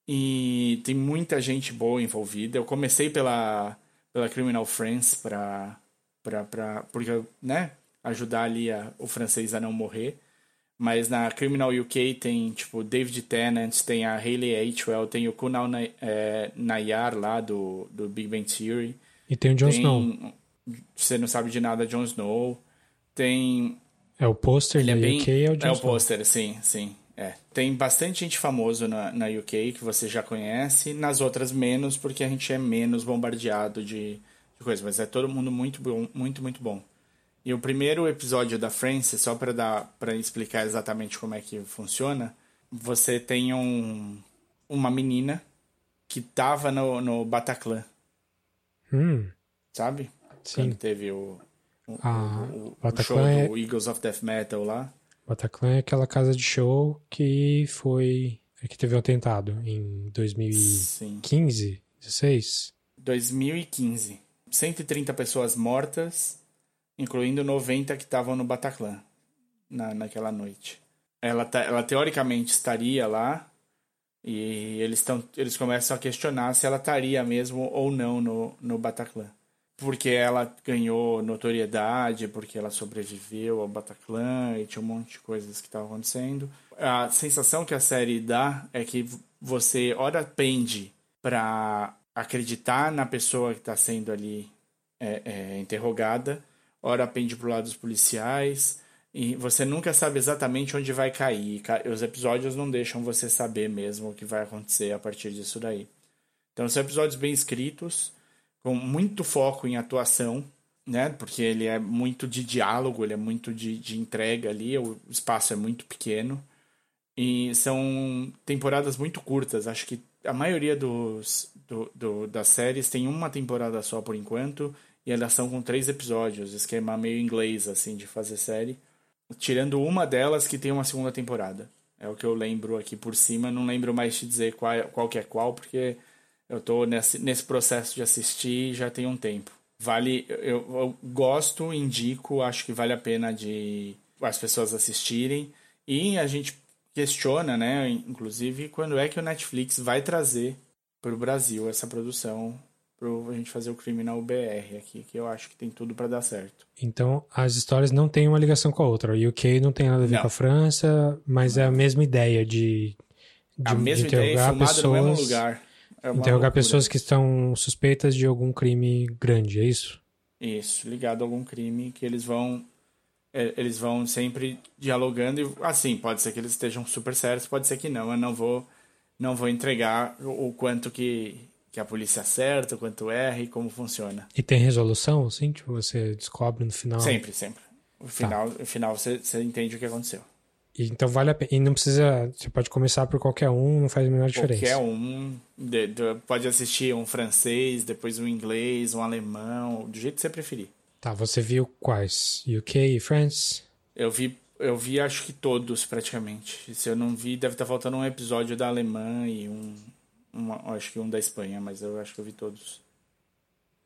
e tem muita gente boa envolvida. Eu comecei pela, pela Criminal Friends para pra, pra, porque, né, ajudar ali a, o francês a não morrer. Mas na Criminal UK tem, tipo, David Tennant, tem a Hayley Atwell, tem o Kunal é, Nayar lá do, do Big Bang Theory. E tem o Jon tem, Snow. Você não sabe de nada, Jon Snow. Tem... É o pôster da é bem, UK, é o Jon É o pôster, sim, sim. É. Tem bastante gente famosa na, na UK que você já conhece, nas outras menos, porque a gente é menos bombardeado de, de coisas. Mas é todo mundo muito bom, muito, muito bom. E o primeiro episódio da Frances, só para dar para explicar exatamente como é que funciona, você tem um, uma menina que tava no, no Bataclan. Hum. Sabe? Sim. Quando teve o, o, ah, o, o show é... do Eagles of Death Metal lá. Bataclan é aquela casa de show que foi. que teve um atentado em 2015, Sim. 16? 2015. 130 pessoas mortas incluindo 90 que estavam no Bataclan na, naquela noite. Ela, tá, ela teoricamente estaria lá e eles, tão, eles começam a questionar se ela estaria mesmo ou não no, no Bataclan. porque ela ganhou notoriedade, porque ela sobreviveu ao Bataclan e tinha um monte de coisas que estavam acontecendo. A sensação que a série dá é que você ora pende para acreditar na pessoa que está sendo ali é, é, interrogada, ora pende pro lado dos policiais, e você nunca sabe exatamente onde vai cair. Os episódios não deixam você saber mesmo o que vai acontecer a partir disso daí. Então são episódios bem escritos, com muito foco em atuação, né? Porque ele é muito de diálogo, ele é muito de, de entrega ali, o espaço é muito pequeno. E são temporadas muito curtas. Acho que a maioria dos, do, do, das séries tem uma temporada só por enquanto. E elas são com três episódios, esquema meio inglês, assim, de fazer série. Tirando uma delas que tem uma segunda temporada. É o que eu lembro aqui por cima. Não lembro mais te dizer qual, qual que é qual, porque eu tô nesse, nesse processo de assistir já tem um tempo. Vale, eu, eu gosto, indico, acho que vale a pena de as pessoas assistirem. E a gente questiona, né, inclusive, quando é que o Netflix vai trazer para o Brasil essa produção para a gente fazer o Criminal BR aqui, que eu acho que tem tudo para dar certo. Então, as histórias não têm uma ligação com a outra. O UK não tem nada a ver não. com a França, mas não. é a mesma ideia de, de a mesma de interrogar ideia, pessoas, lugar. É interrogar loucura. pessoas que estão suspeitas de algum crime grande, é isso? Isso, ligado a algum crime que eles vão é, eles vão sempre dialogando e assim, pode ser que eles estejam super sérios, pode ser que não, eu não vou não vou entregar o quanto que, que a polícia acerta, o quanto erra e como funciona. E tem resolução, assim? Tipo, você descobre no final? Sempre, sempre. No final, tá. no final você, você entende o que aconteceu. E, então vale a pena. E não precisa. Você pode começar por qualquer um, não faz a menor diferença. Qualquer um. De, de, pode assistir um francês, depois um inglês, um alemão, do jeito que você preferir. Tá, você viu quais? UK e France? Eu vi, eu vi acho que todos praticamente. Se eu não vi, deve estar faltando um episódio da Alemanha e um. Uma, acho que um da Espanha, mas eu acho que eu vi todos.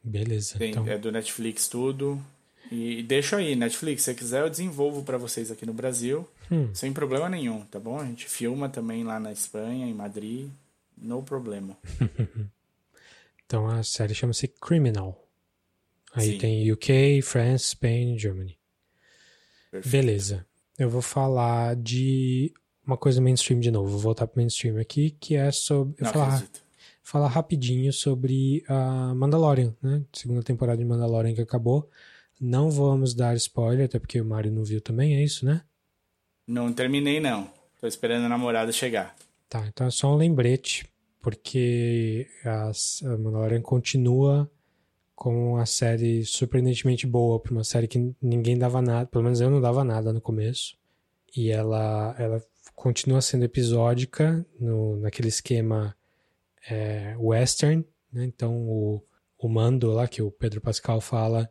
Beleza. Tem, então... É do Netflix tudo. E deixa aí, Netflix, se quiser eu desenvolvo para vocês aqui no Brasil, hum. sem problema nenhum, tá bom? A gente filma também lá na Espanha, em Madrid, no problema. então a série chama-se Criminal. Aí Sim. tem UK, France, Spain, Germany. Perfeito. Beleza. Eu vou falar de uma coisa mainstream de novo. Vou voltar pro mainstream aqui, que é sobre. Eu falar, falar rapidinho sobre a Mandalorian, né? Segunda temporada de Mandalorian que acabou. Não vamos dar spoiler, até porque o Mario não viu também, é isso, né? Não terminei, não. Tô esperando a namorada chegar. Tá, então é só um lembrete, porque a, a Mandalorian continua como uma série surpreendentemente boa, para uma série que ninguém dava nada, pelo menos eu não dava nada no começo. E ela, ela continua sendo episódica no, naquele esquema é, western, né? Então o, o mando lá que o Pedro Pascal fala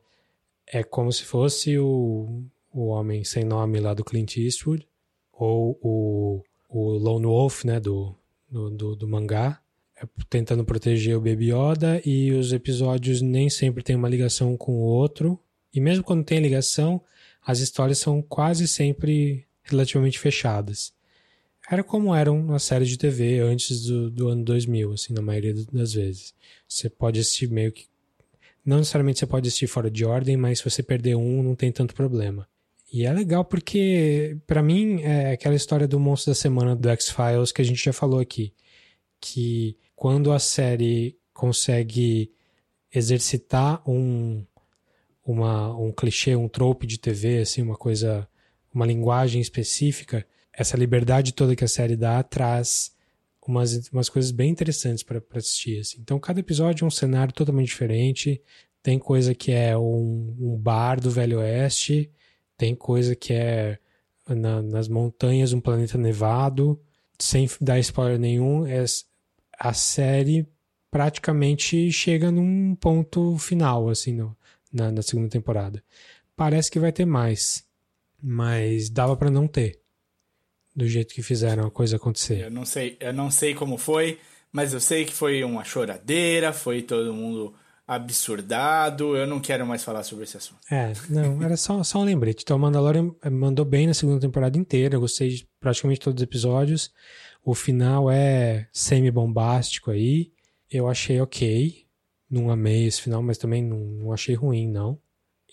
é como se fosse o, o Homem Sem Nome lá do Clint Eastwood, ou o, o Lone Wolf, né, do, do, do, do mangá, é tentando proteger o Baby Yoda, e os episódios nem sempre têm uma ligação com o outro, e mesmo quando tem ligação, as histórias são quase sempre relativamente fechadas. Era como eram nas séries de TV antes do, do ano 2000, assim, na maioria das vezes. Você pode assistir meio que não necessariamente você pode assistir fora de ordem, mas se você perder um, não tem tanto problema. E é legal porque, para mim, é aquela história do monstro da semana do X-Files que a gente já falou aqui. Que quando a série consegue exercitar um, uma, um clichê, um trope de TV, assim, uma coisa, uma linguagem específica, essa liberdade toda que a série dá traz umas, umas coisas bem interessantes para assistir. Assim. Então, cada episódio é um cenário totalmente diferente. Tem coisa que é um, um bar do Velho Oeste, tem coisa que é na, nas montanhas, um planeta nevado. Sem dar spoiler nenhum, é, a série praticamente chega num ponto final, assim, no, na, na segunda temporada. Parece que vai ter mais, mas dava para não ter do jeito que fizeram a coisa acontecer. Eu não sei, eu não sei como foi, mas eu sei que foi uma choradeira, foi todo mundo absurdado. Eu não quero mais falar sobre esse assunto. É, não, era só, só um lembrete. Então, o Mandalorian mandou bem na segunda temporada inteira. Eu gostei de praticamente todos os episódios. O final é semi-bombástico aí. Eu achei ok. não amei esse final, mas também não, não achei ruim, não.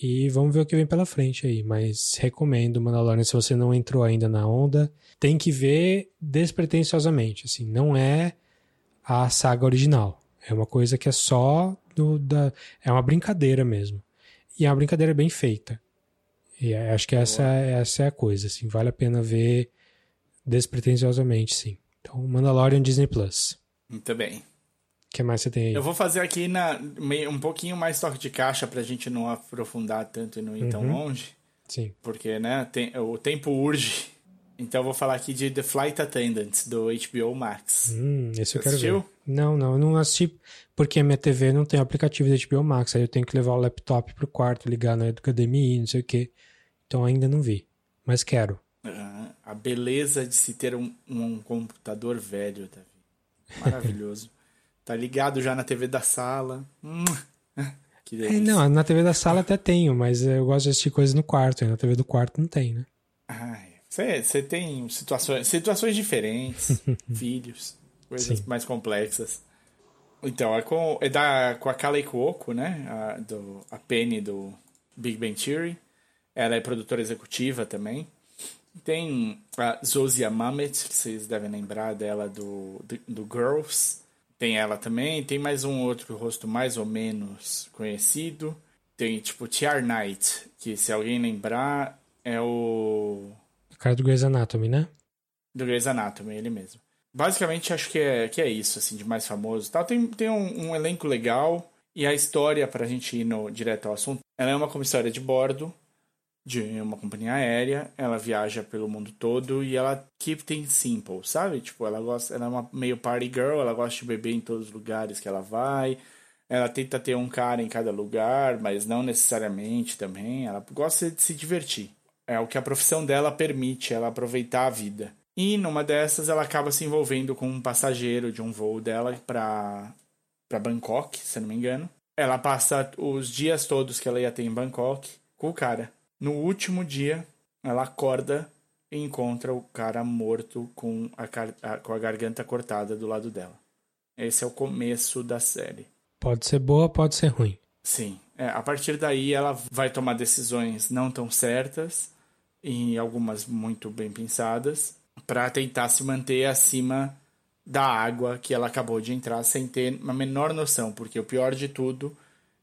E vamos ver o que vem pela frente aí. Mas recomendo Mandalorian se você não entrou ainda na onda. Tem que ver despretensiosamente. Assim, não é a saga original. É uma coisa que é só do, da. É uma brincadeira mesmo. E é uma brincadeira bem feita. E é, acho que essa, essa é a coisa. Assim, vale a pena ver despretensiosamente, sim. Então, Mandalorian Disney Plus. Muito bem. O que mais você tem aí? Eu vou fazer aqui na, um pouquinho mais toque de caixa pra gente não aprofundar tanto e não ir uhum. tão longe. Sim. Porque, né, tem, o tempo urge. Então eu vou falar aqui de The Flight Attendant, do HBO Max. Hum, esse eu quero assistiu? ver. Não, não, eu não assisti porque a minha TV não tem aplicativo da HBO Max. Aí eu tenho que levar o laptop pro quarto, ligar na HDMI, não sei o quê. Então ainda não vi. Mas quero. Uh, a beleza de se ter um, um computador velho, Davi. Maravilhoso. Tá ligado já na TV da sala. Hum. É, não, na TV da sala até tenho, mas eu gosto de assistir coisas no quarto. na TV do quarto não tem, né? Você tem situações, situações diferentes, filhos, coisas Sim. mais complexas. Então, é com, é da, com a Kalei Cuoco, né? A, do, a Penny do Big Bang Theory. Ela é produtora executiva também. Tem a Zosia Mamet, vocês devem lembrar dela do, do, do Girls. Tem ela também. Tem mais um outro rosto mais ou menos conhecido. Tem, tipo, Tiar Knight, que se alguém lembrar, é o. O cara do Grey's Anatomy, né? Do Grey's Anatomy, ele mesmo. Basicamente, acho que é, que é isso, assim, de mais famoso. Tal. Tem, tem um, um elenco legal. E a história, pra gente ir no, direto ao assunto, ela é uma comissária de bordo de uma companhia aérea, ela viaja pelo mundo todo e ela keep things simple, sabe? Tipo, ela gosta, ela é uma meio party girl, ela gosta de beber em todos os lugares que ela vai. Ela tenta ter um cara em cada lugar, mas não necessariamente também. Ela gosta de se divertir. É o que a profissão dela permite, ela aproveitar a vida. E numa dessas ela acaba se envolvendo com um passageiro de um voo dela para para Bangkok, se não me engano. Ela passa os dias todos que ela ia ter em Bangkok com o cara. No último dia, ela acorda e encontra o cara morto com a, a, com a garganta cortada do lado dela. Esse é o começo da série. Pode ser boa, pode ser ruim. Sim. É, a partir daí, ela vai tomar decisões não tão certas e algumas muito bem pensadas para tentar se manter acima da água que ela acabou de entrar sem ter uma menor noção, porque o pior de tudo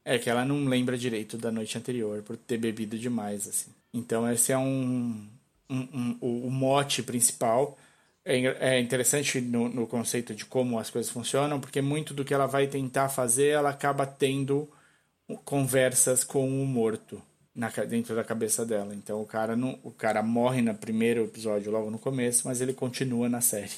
é que ela não lembra direito da noite anterior por ter bebido demais, assim. Então esse é um, um, um o, o mote principal. É, é interessante no, no, conceito de como as coisas funcionam, porque muito do que ela vai tentar fazer, ela acaba tendo conversas com o morto na, dentro da cabeça dela. Então o cara não, o cara morre no primeiro episódio, logo no começo, mas ele continua na série.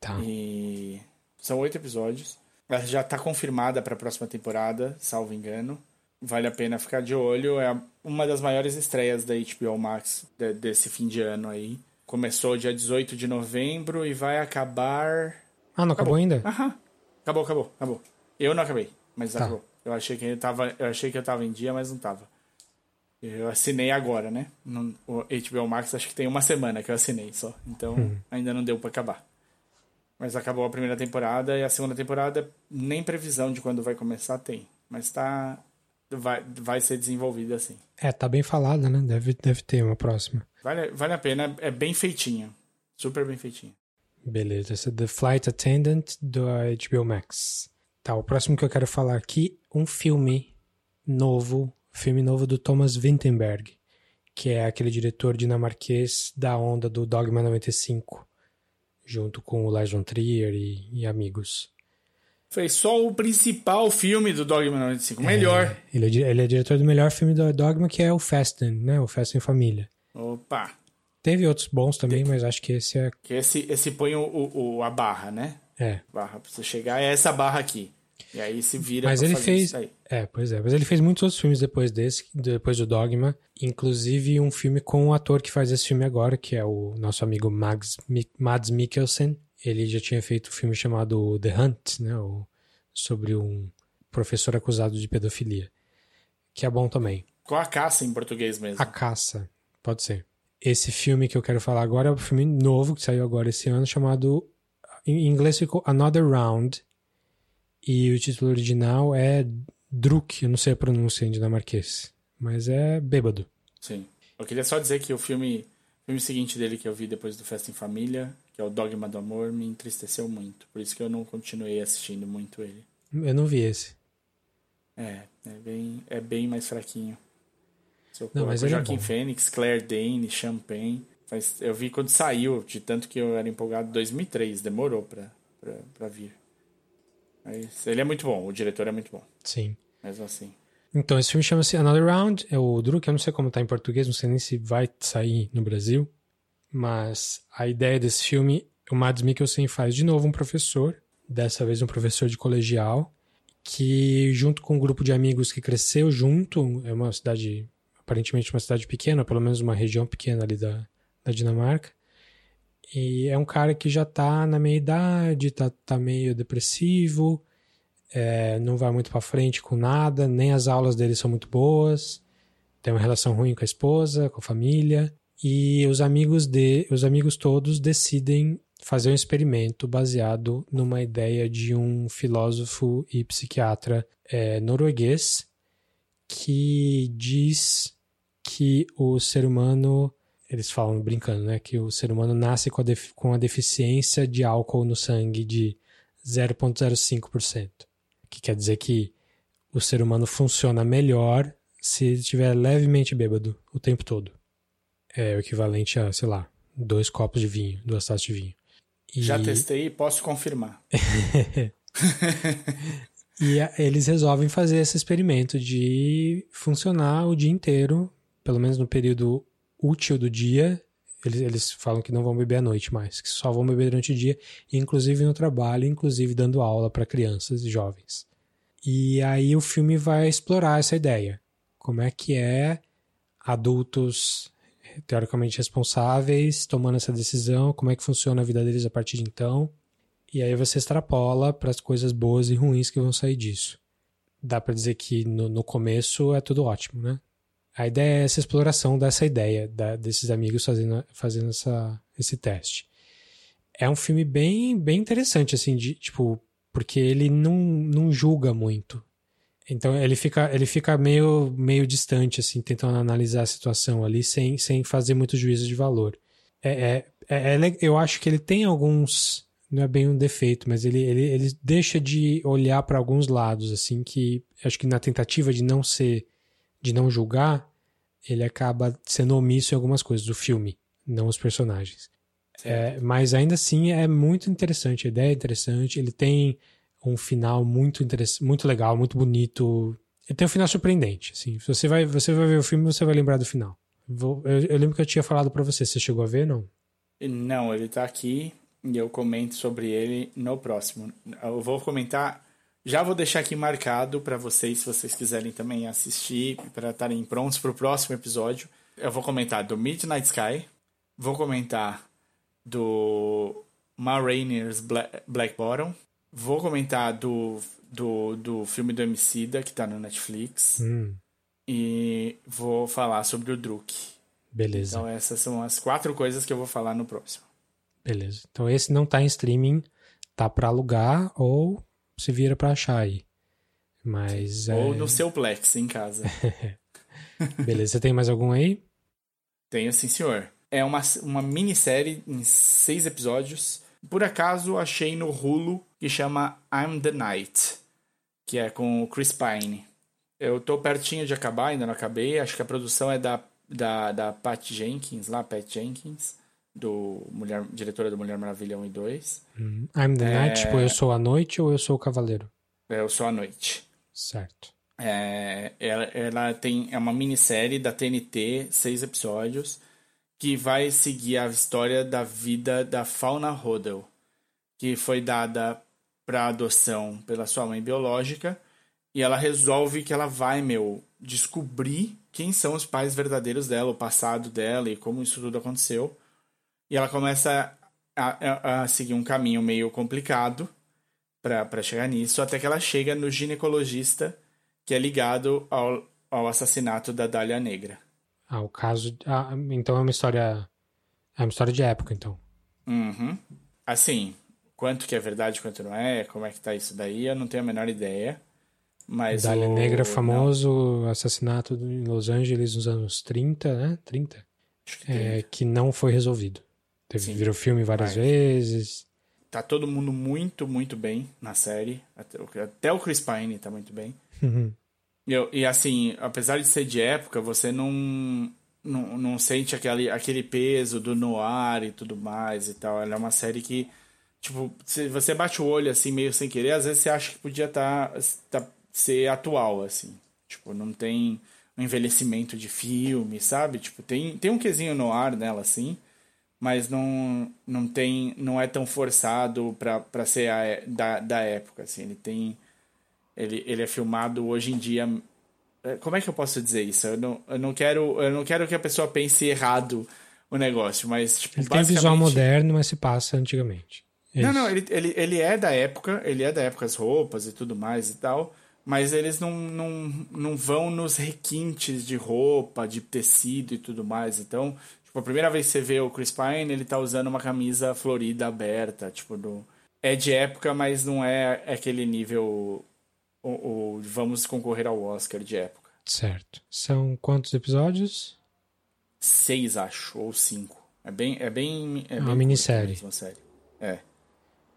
Tá. E são oito episódios. Ela já está confirmada para a próxima temporada, salvo engano. Vale a pena ficar de olho. É uma das maiores estreias da HBO Max de, desse fim de ano aí. Começou dia 18 de novembro e vai acabar. Ah, não acabou, acabou ainda? Aham. Acabou, acabou, acabou. Eu não acabei, mas tá. acabou. Eu achei que eu tava, eu achei que eu tava em dia, mas não tava. Eu assinei agora, né? No, o HBO Max acho que tem uma semana que eu assinei só. Então hum. ainda não deu para acabar. Mas acabou a primeira temporada e a segunda temporada nem previsão de quando vai começar tem. Mas tá. Vai, vai ser desenvolvida assim. É, tá bem falada, né? Deve, deve ter uma próxima. Vale, vale a pena, é bem feitinha. Super bem feitinha. Beleza, esse é The Flight Attendant do HBO Max. Tá, o próximo que eu quero falar aqui, um filme novo, filme novo do Thomas Vinterberg, que é aquele diretor dinamarquês da onda do Dogma 95 junto com o Lars von Trier e, e amigos. Foi só o principal filme do Dogma 95, o melhor. É, ele, é, ele é diretor do melhor filme do Dogma, que é o Fasten, né? O Fasten Família. Opa! Teve outros bons também, Tem. mas acho que esse é... Que esse, esse põe o, o, a barra, né? É. Barra pra você chegar, é essa barra aqui. E aí se vira Mas ele fez. É, pois é. Mas ele fez muitos outros filmes depois desse, depois do Dogma. Inclusive um filme com o ator que faz esse filme agora, que é o nosso amigo Mads, Mads Mikkelsen. Ele já tinha feito um filme chamado The Hunt, né? O, sobre um professor acusado de pedofilia. Que é bom também. Com a caça em português mesmo. A caça, pode ser. Esse filme que eu quero falar agora é um filme novo que saiu agora esse ano, chamado. Em inglês ficou Another Round E o título original é Druk, eu não sei a pronúncia em dinamarquês, mas é bêbado. Sim. Eu queria só dizer que o filme, o filme seguinte dele que eu vi depois do Festa em Família, que é o Dogma do Amor, me entristeceu muito. Por isso que eu não continuei assistindo muito ele. Eu não vi esse. É, é bem, é bem mais fraquinho. Seu Não, mas é Joaquim bom. Fênix, Claire Danes, Champagne. Mas eu vi quando saiu, de tanto que eu era empolgado em 2003. Demorou pra, pra, pra vir. Mas ele é muito bom, o diretor é muito bom. Sim. Mesmo assim. Então, esse filme chama-se Another Round. É o Druk, eu não sei como tá em português, não sei nem se vai sair no Brasil. Mas a ideia desse filme, o Mads Mikkelsen faz de novo um professor, dessa vez um professor de colegial, que junto com um grupo de amigos que cresceu junto, é uma cidade, aparentemente uma cidade pequena, pelo menos uma região pequena ali da, da Dinamarca. E é um cara que já tá na meia idade, tá, tá meio depressivo, é, não vai muito pra frente com nada, nem as aulas dele são muito boas, tem uma relação ruim com a esposa, com a família, e os amigos de, os amigos todos decidem fazer um experimento baseado numa ideia de um filósofo e psiquiatra é, norueguês que diz que o ser humano eles falam brincando, né, que o ser humano nasce com a, com a deficiência de álcool no sangue de 0,05%, que quer dizer que o ser humano funciona melhor se estiver levemente bêbado o tempo todo. É o equivalente a, sei lá, dois copos de vinho, duas taças de vinho. E- Já testei e posso confirmar. E a- eles resolvem fazer esse experimento de funcionar o dia inteiro, pelo menos no período útil do dia. Eles, eles falam que não vão beber à noite mais, que só vão beber durante o dia, inclusive no trabalho, inclusive dando aula para crianças e jovens. E aí o filme vai explorar essa ideia. Como é que é adultos teoricamente responsáveis tomando essa decisão, como é que funciona a vida deles a partir de então. E aí você extrapola para as coisas boas e ruins que vão sair disso. Dá para dizer que no, no começo é tudo ótimo, né? A ideia é essa exploração dessa ideia, da- desses amigos fazendo, fazendo essa, esse teste. É um filme bem, bem interessante, assim, de, tipo, porque ele não, não julga muito. Então ele fica, ele fica meio, meio distante, assim, tentando analisar a situação ali, sem, sem fazer muito juízo de valor. É, é, é, é eu acho que ele tem alguns. Não é bem um defeito, mas ele, ele, ele deixa de olhar para alguns lados, assim, que acho que na tentativa de não ser. De não julgar, ele acaba sendo omisso em algumas coisas do filme, não os personagens. É, mas ainda assim é muito interessante, a ideia é interessante, ele tem um final muito muito legal, muito bonito. Ele tem um final surpreendente, assim. Você vai, você vai ver o filme, você vai lembrar do final. Vou- eu, eu lembro que eu tinha falado pra você, você chegou a ver, não? Não, ele tá aqui e eu comento sobre ele no próximo. Eu vou comentar, já vou deixar aqui marcado para vocês, se vocês quiserem também assistir, para estarem prontos para o próximo episódio. Eu vou comentar do Midnight Sky, vou comentar do Ma Rainier's Black, Black Bottom, vou comentar do, do, do filme do Emicida, que tá no Netflix, Hum, e vou falar sobre o Druk. beleza, Então essas são as quatro coisas que eu vou falar no próximo. beleza. Então esse não tá em streaming, tá pra alugar ou se vira pra achar aí. Mas é... Ou no seu Plex em casa. beleza. Você tem mais algum aí? Tenho sim, senhor. É uma, uma minissérie em seis episódios. Por acaso achei no Hulu que chama I'm the Night, que é com o Chris Pine. Eu tô pertinho de acabar, ainda não acabei. Acho que a produção é da, da, da Pat Jenkins, lá, Pat Jenkins, do Mulher, diretora do Mulher Maravilha 1 e 2. Hum, I'm the Night, É. tipo, eu sou a noite ou eu sou o cavaleiro? Eu sou a noite. Certo. É, ela, ela tem é uma minissérie da TNT, seis episódios, que vai seguir a história da vida da Fauna Rodel, que foi dada para adoção pela sua mãe biológica, e ela resolve que ela vai, meu, descobrir quem são os pais verdadeiros dela, o passado dela e como isso tudo aconteceu. E ela começa a, a- a seguir um caminho meio complicado para chegar nisso, até que ela chega no ginecologista que é ligado ao, ao assassinato da Dália Negra. Ah, o caso... Ah, então é uma história... É uma história de época, então. Uhum. Assim, quanto que é verdade, quanto não é, como é que tá isso daí, eu não tenho a menor ideia. Mas Dália o... Negra, famoso não. assassinato em Los Angeles nos anos 30, né? 30. Que, é, que não foi resolvido. Teve, Sim, virou filme várias mas... vezes. Tá todo mundo muito, muito bem na série. Até, até o Chris Pine tá muito bem. Uhum. E, e assim, apesar de ser de época, você não, não, não sente aquele, aquele peso do noir e tudo mais e tal. Ela é uma série que, tipo, se você bate o olho assim meio sem querer, às vezes você acha que podia tá, tá, ser atual, assim. Tipo, não tem um envelhecimento de filme, sabe? Tipo, tem, tem um quesinho no ar nela, assim, mas não, não tem não é tão forçado para ser a, da, da época, assim. Ele tem ele, ele é filmado hoje em dia é, como é que eu posso dizer isso? Eu não, eu não quero eu não quero que a pessoa pense errado o negócio, mas tipo, ele basicamente... tem visual moderno, mas se passa antigamente. É não, não, ele, ele, ele é da época, ele é da época as roupas e tudo mais e tal, mas eles não, não, não vão nos requintes de roupa, de tecido e tudo mais. Então, tipo, a primeira vez que você vê o Chris Pine, ele tá usando uma camisa florida aberta, tipo, do... é de época, mas não é aquele nível o, o, vamos concorrer ao Oscar de época. Certo. São quantos episódios? Seis, acho, ou cinco. É bem. É bem. É, é uma minissérie. Uma série. É.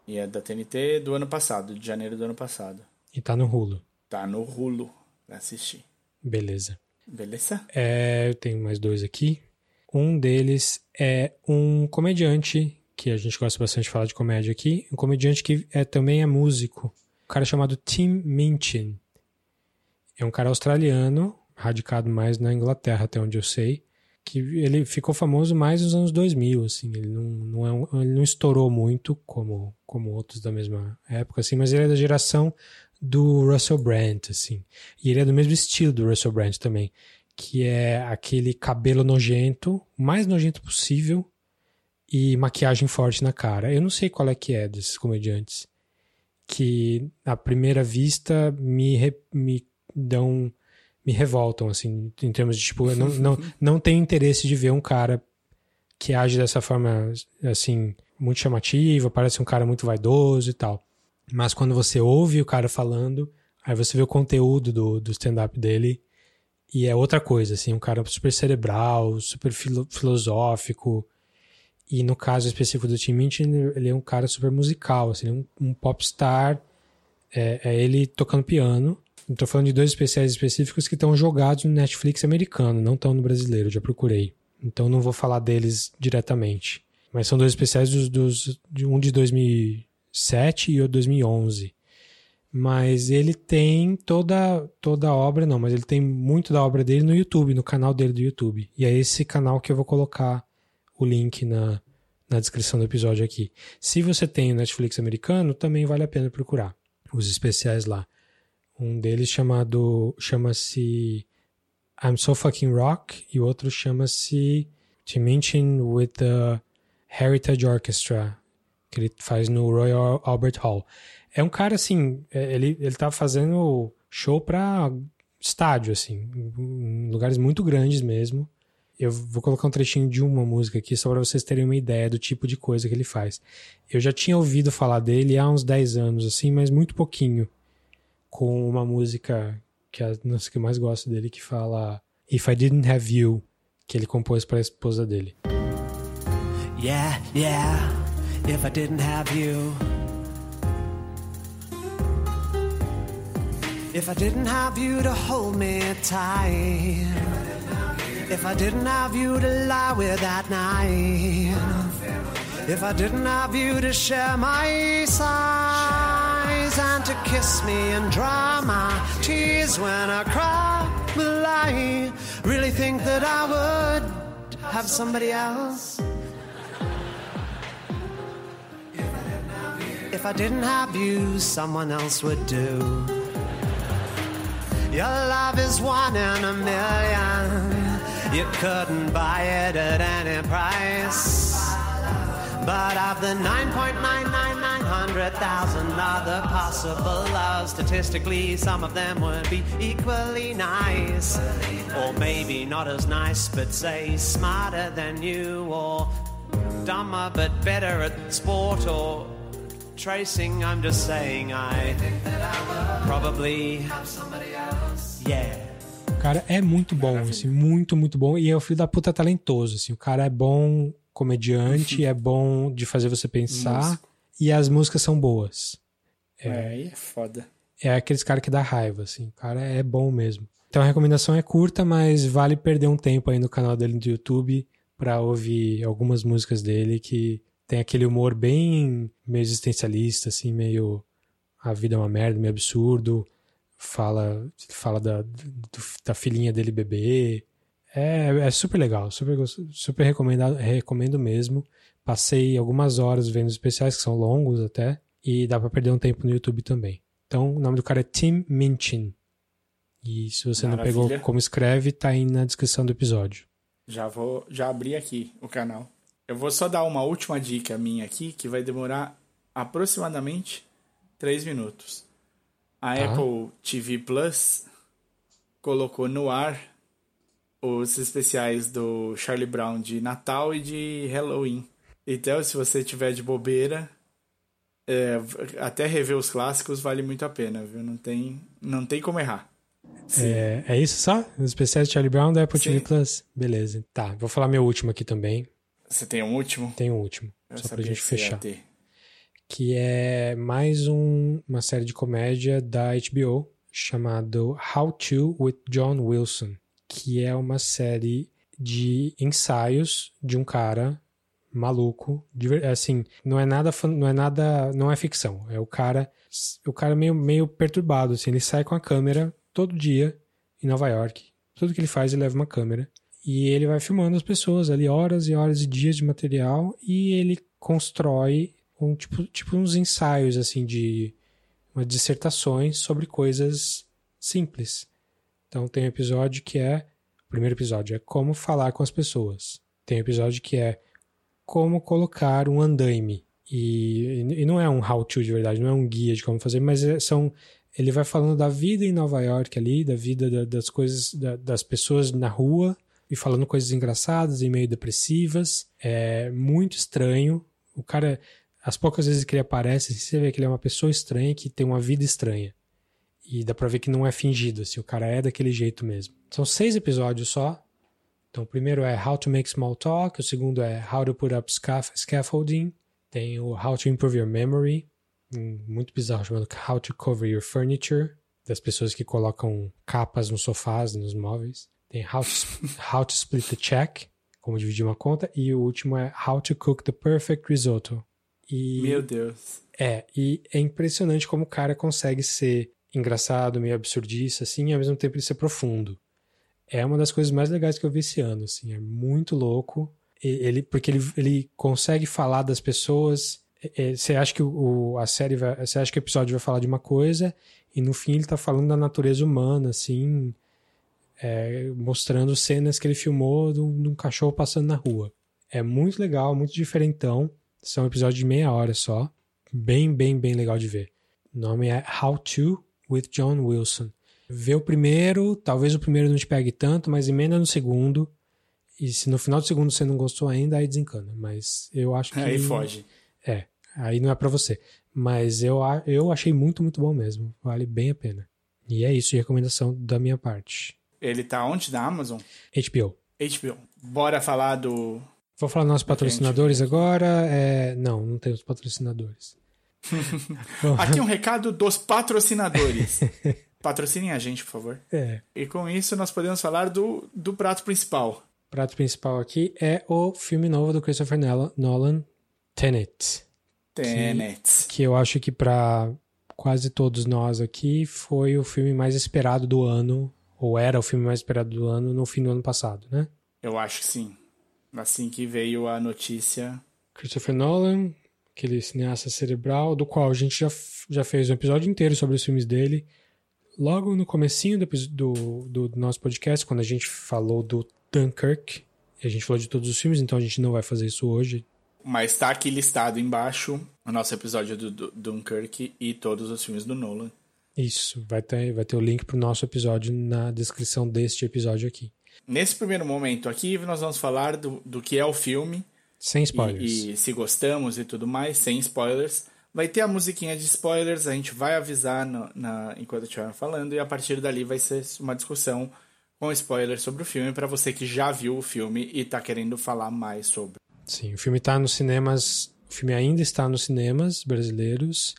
E é da TNT do ano passado, de janeiro do ano passado. E tá no Hulu. Tá no Hulu pra assistir. Beleza. Beleza? É, eu tenho mais dois aqui. Um deles é um comediante, que a gente gosta bastante de falar de comédia aqui. Um comediante que é, também é músico cara chamado Tim Minchin. É um cara australiano, radicado mais na Inglaterra, até onde eu sei, que ele ficou famoso mais nos anos 2000, assim, ele não, não, é um, ele não estourou muito como, como outros da mesma época, assim, mas ele é da geração do Russell Brand, assim, e ele é do mesmo estilo do Russell Brand também, que é aquele cabelo nojento, o mais nojento possível, e maquiagem forte na cara. Eu não sei qual é que é desses comediantes que à primeira vista me, re, me dão me revoltam assim em termos de tipo eu não, não, não tenho interesse de ver um cara que age dessa forma assim muito chamativa parece um cara muito vaidoso e tal mas quando você ouve o cara falando aí você vê o conteúdo do, do stand-up dele e é outra coisa assim um cara super cerebral super filo, filosófico e no caso específico do Tim Minchin, ele é um cara super musical, assim, é um, um popstar. É, é, ele tocando piano. Estou falando de dois especiais específicos que estão jogados no Netflix americano, não estão no brasileiro, já procurei. Então não vou falar deles diretamente. Mas são dois especiais dos, dos um de 2007 e o 2011. Mas ele tem toda toda a obra, não, mas ele tem muito da obra dele no YouTube, no canal dele do YouTube. E é esse canal que eu vou colocar o link na, na descrição do episódio aqui. Se você tem o Netflix americano, também vale a pena procurar os especiais lá. Um deles chamado chama-se I'm So Fucking Rock e o outro chama-se To Mention with the Heritage Orchestra, que ele faz no Royal Albert Hall. É um cara assim, é, ele ele tá fazendo show para estádio assim, em lugares muito grandes mesmo. Eu vou colocar um trechinho de uma música aqui só para vocês terem uma ideia do tipo de coisa que ele faz. Eu já tinha ouvido falar dele há uns 10 anos, assim, mas muito pouquinho. Com uma música que é a que eu mais gosto dele, que fala If I Didn't Have You, que ele compôs para a esposa dele. Yeah, yeah, if I didn't have you. If I didn't have you to hold me tight. If I didn't have you to lie with at night, if I didn't have you to share my sighs and to kiss me and dry my tears when I cry, will I really think that I would have somebody else? If I didn't have you, someone else would do. Your love is one in a million. You couldn't buy it at any price. But of the 9.99900,000 other possible loves, statistically, some of them would be equally nice. Or maybe not as nice, but say smarter than you, or dumber but better at sport, or tracing. I'm just saying I probably. Yeah. O cara é muito bom, assim, muito, muito bom. E é o filho da puta talentoso, assim. O cara é bom comediante, é bom de fazer você pensar. Músico. E as músicas são boas. É, aí é foda. É aqueles caras que dá raiva, assim. O cara é bom mesmo. Então a recomendação é curta, mas vale perder um tempo aí no canal dele do YouTube pra ouvir algumas músicas dele que tem aquele humor bem meio existencialista, assim, meio a vida é uma merda, meio absurdo. Fala, fala da, da filhinha dele bebê. É, é super legal, super, super recomendado, recomendo mesmo. Passei algumas horas vendo os especiais, que são longos até, e dá pra perder um tempo no YouTube também. Então, o nome do cara é Tim Minchin. E se você não Maravilha. pegou como escreve, tá aí na descrição do episódio. Já vou, já abri aqui o canal. Eu vou só dar uma última dica minha aqui, que vai demorar aproximadamente 3 minutos. A Tá. Apple TV Plus colocou no ar os especiais do Charlie Brown de Natal e de Halloween. Então, se você tiver de bobeira, é, até rever os clássicos vale muito a pena, viu? Não tem, não tem como errar. É, é isso só? Os especiais de Charlie Brown da Apple TV Sim. Plus? Beleza. Tá, vou falar meu último aqui também. Você tem um último? Tem um último, Eu só pra gente fechar. que é mais um- uma série de comédia da HBO chamado How To with John Wilson, que é uma série de ensaios de um cara maluco, assim, não é nada, não é nada, não é ficção, é o cara, o cara meio meio perturbado, assim, ele sai com a câmera todo dia em Nova York. Tudo que ele faz, ele leva uma câmera e ele vai filmando as pessoas ali horas e horas e dias de material e ele constrói um tipo, tipo uns ensaios assim de umas dissertações sobre coisas simples. Então tem um episódio que é o primeiro episódio é como falar com as pessoas. Tem um episódio que é como colocar um andaime. E, e não é um how-to de verdade, não é um guia de como fazer, mas é- são ele vai falando da vida em Nova York ali, da vida da- das coisas, da- das pessoas na rua e falando coisas engraçadas e meio depressivas. É muito estranho. O cara, as poucas vezes que ele aparece, você vê que ele é uma pessoa estranha que tem uma vida estranha. E dá pra ver que não é fingido, assim, o cara é daquele jeito mesmo. São seis episódios só. Então, o primeiro é How to Make Small Talk, o segundo é How to Put Up Scaff- Scaffolding, tem o How to Improve Your Memory, muito bizarro chamado How to Cover Your Furniture, das pessoas que colocam capas nos sofás, nos móveis. Tem How to, how to Split the Check, como dividir uma conta, e o último é How to Cook the Perfect Risotto. E Meu Deus. é, e é impressionante como o cara consegue ser engraçado, meio absurdista, assim, e ao mesmo tempo ele ser profundo. É uma das coisas mais legais que eu vi esse ano, assim, é muito louco. Ele, porque ele, ele consegue falar das pessoas. é, é, Você acha que o- a série vai. Você acha que o episódio vai falar de uma coisa, e no fim ele tá falando da natureza humana, assim, é, mostrando cenas que ele filmou de um cachorro passando na rua. É muito legal, muito diferentão. São episódios de meia hora só. Bem, bem, bem legal de ver. O nome é How To with John Wilson. Vê o primeiro, talvez o primeiro não te pegue tanto, mas emenda no segundo. E se no final do segundo você não gostou ainda, aí desencana. Mas eu acho que. Aí foge. É, aí não é pra você. Mas eu, eu achei muito, muito bom mesmo. Vale bem a pena. E é isso de recomendação da minha parte. Ele tá onde? Na Amazon? HBO. HBO. Bora falar do. Vou falar dos nossos patrocinadores agora. É... Não, não temos patrocinadores. Aqui um recado dos patrocinadores. Patrocinem a gente, por favor. é, E com isso nós podemos falar do, do prato principal. o prato principal aqui é o filme novo do Christopher Nolan, Nolan Tenet. Tenet. Que eu acho que para quase todos nós aqui foi o filme mais esperado do ano, ou era o filme mais esperado do ano no fim do ano passado, né? Eu acho que sim. Assim que veio a notícia. Christopher Nolan, aquele cineasta cerebral, do qual a gente já, já fez um episódio inteiro sobre os filmes dele. Logo no comecinho do, do, do, nosso podcast, quando a gente falou do Dunkirk, e a gente falou de todos os filmes, então a gente não vai fazer isso hoje. Mas tá aqui listado embaixo o nosso episódio do, do Dunkirk e todos os filmes do Nolan. Isso, vai ter, vai ter o link pro nosso episódio na descrição deste episódio aqui. Nesse primeiro momento aqui, nós vamos falar do, do que é o filme Sem spoilers. e, e se gostamos e tudo mais, sem spoilers. Vai ter a musiquinha de spoilers, a gente vai avisar no, na, enquanto estiver falando, e a partir dali vai ser uma discussão com spoilers sobre o filme para você que já viu o filme e tá querendo falar mais sobre. Sim, o filme tá nos cinemas. O filme ainda está nos cinemas brasileiros,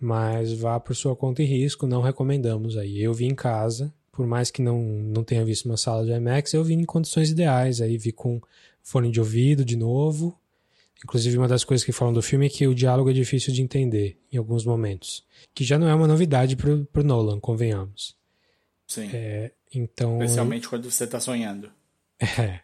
mas vá por sua conta e risco, não recomendamos aí. Eu vi em casa, por mais que não, não tenha visto uma sala de IMAX, eu vi em condições ideais, aí vi com fone de ouvido de novo, Inclusive, uma das coisas que falam do filme é que o diálogo é difícil de entender em alguns momentos. Que já não é uma novidade pro, pro Nolan, convenhamos. Sim. É, então. Especialmente quando você tá sonhando. É.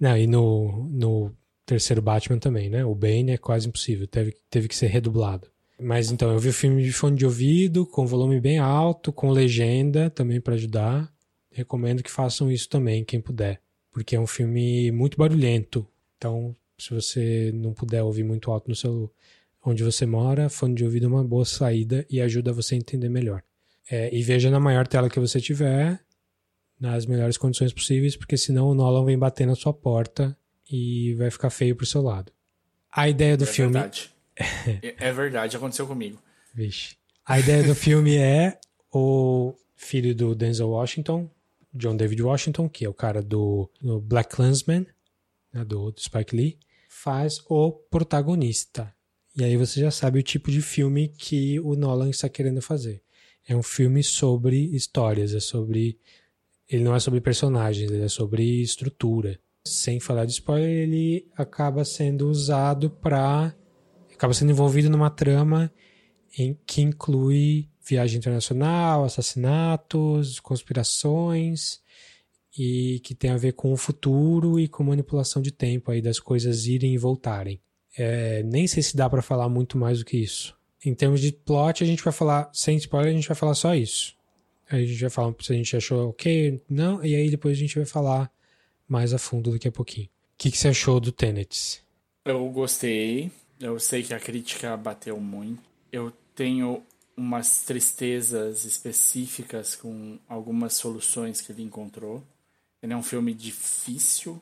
Não, e no, no terceiro Batman também, né? O Bane é quase impossível, teve, teve que ser redublado. Mas então, eu vi o filme de fone de ouvido, com volume bem alto, com legenda também para ajudar. Recomendo que façam isso também, quem puder. Porque é um filme muito barulhento. Então, se você não puder ouvir muito alto no seu onde você mora, fone de ouvido é uma boa saída e ajuda você a entender melhor. É, e veja na maior tela que você tiver, nas melhores condições possíveis, porque senão o Nolan vem bater na sua porta e vai ficar feio pro seu lado. A ideia do é filme. Verdade. É verdade, aconteceu comigo. Vixe. A ideia do filme é o filho do Denzel Washington, John David Washington, que é o cara do, do Black Klansman, né, do, do Spike Lee, faz o protagonista. E aí você já sabe o tipo de filme que o Nolan está querendo fazer. É um filme sobre histórias, é sobre. Ele não é sobre personagens, ele é sobre estrutura. Sem falar de spoiler, ele acaba sendo usado para. Acaba sendo envolvido numa trama em que inclui viagem internacional, assassinatos, conspirações e que tem a ver com o futuro e com manipulação de tempo aí das coisas irem e voltarem. É, nem sei se dá para falar muito mais do que isso. Em termos de plot, a gente vai falar, sem spoiler, a gente vai falar só isso. Aí a gente vai falar se a gente achou ok, não, e aí depois a gente vai falar mais a fundo daqui a pouquinho. O que, que você achou do Tenet? Eu gostei. Eu sei que a crítica bateu muito. Eu tenho umas tristezas específicas com algumas soluções que ele encontrou. Ele é um filme difícil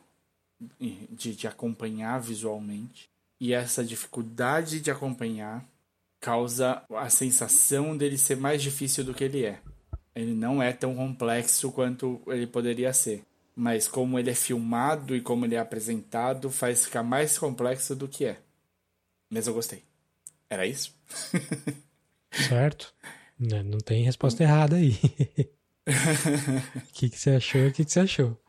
de, de acompanhar visualmente. E essa dificuldade de acompanhar causa a sensação dele ser mais difícil do que ele é. Ele não é tão complexo quanto ele poderia ser. Mas como ele é filmado e como ele é apresentado, faz ficar mais complexo do que é. Mas eu gostei. Era isso? certo. Não, não tem resposta errada aí. O que, que você achou? O que, que você achou?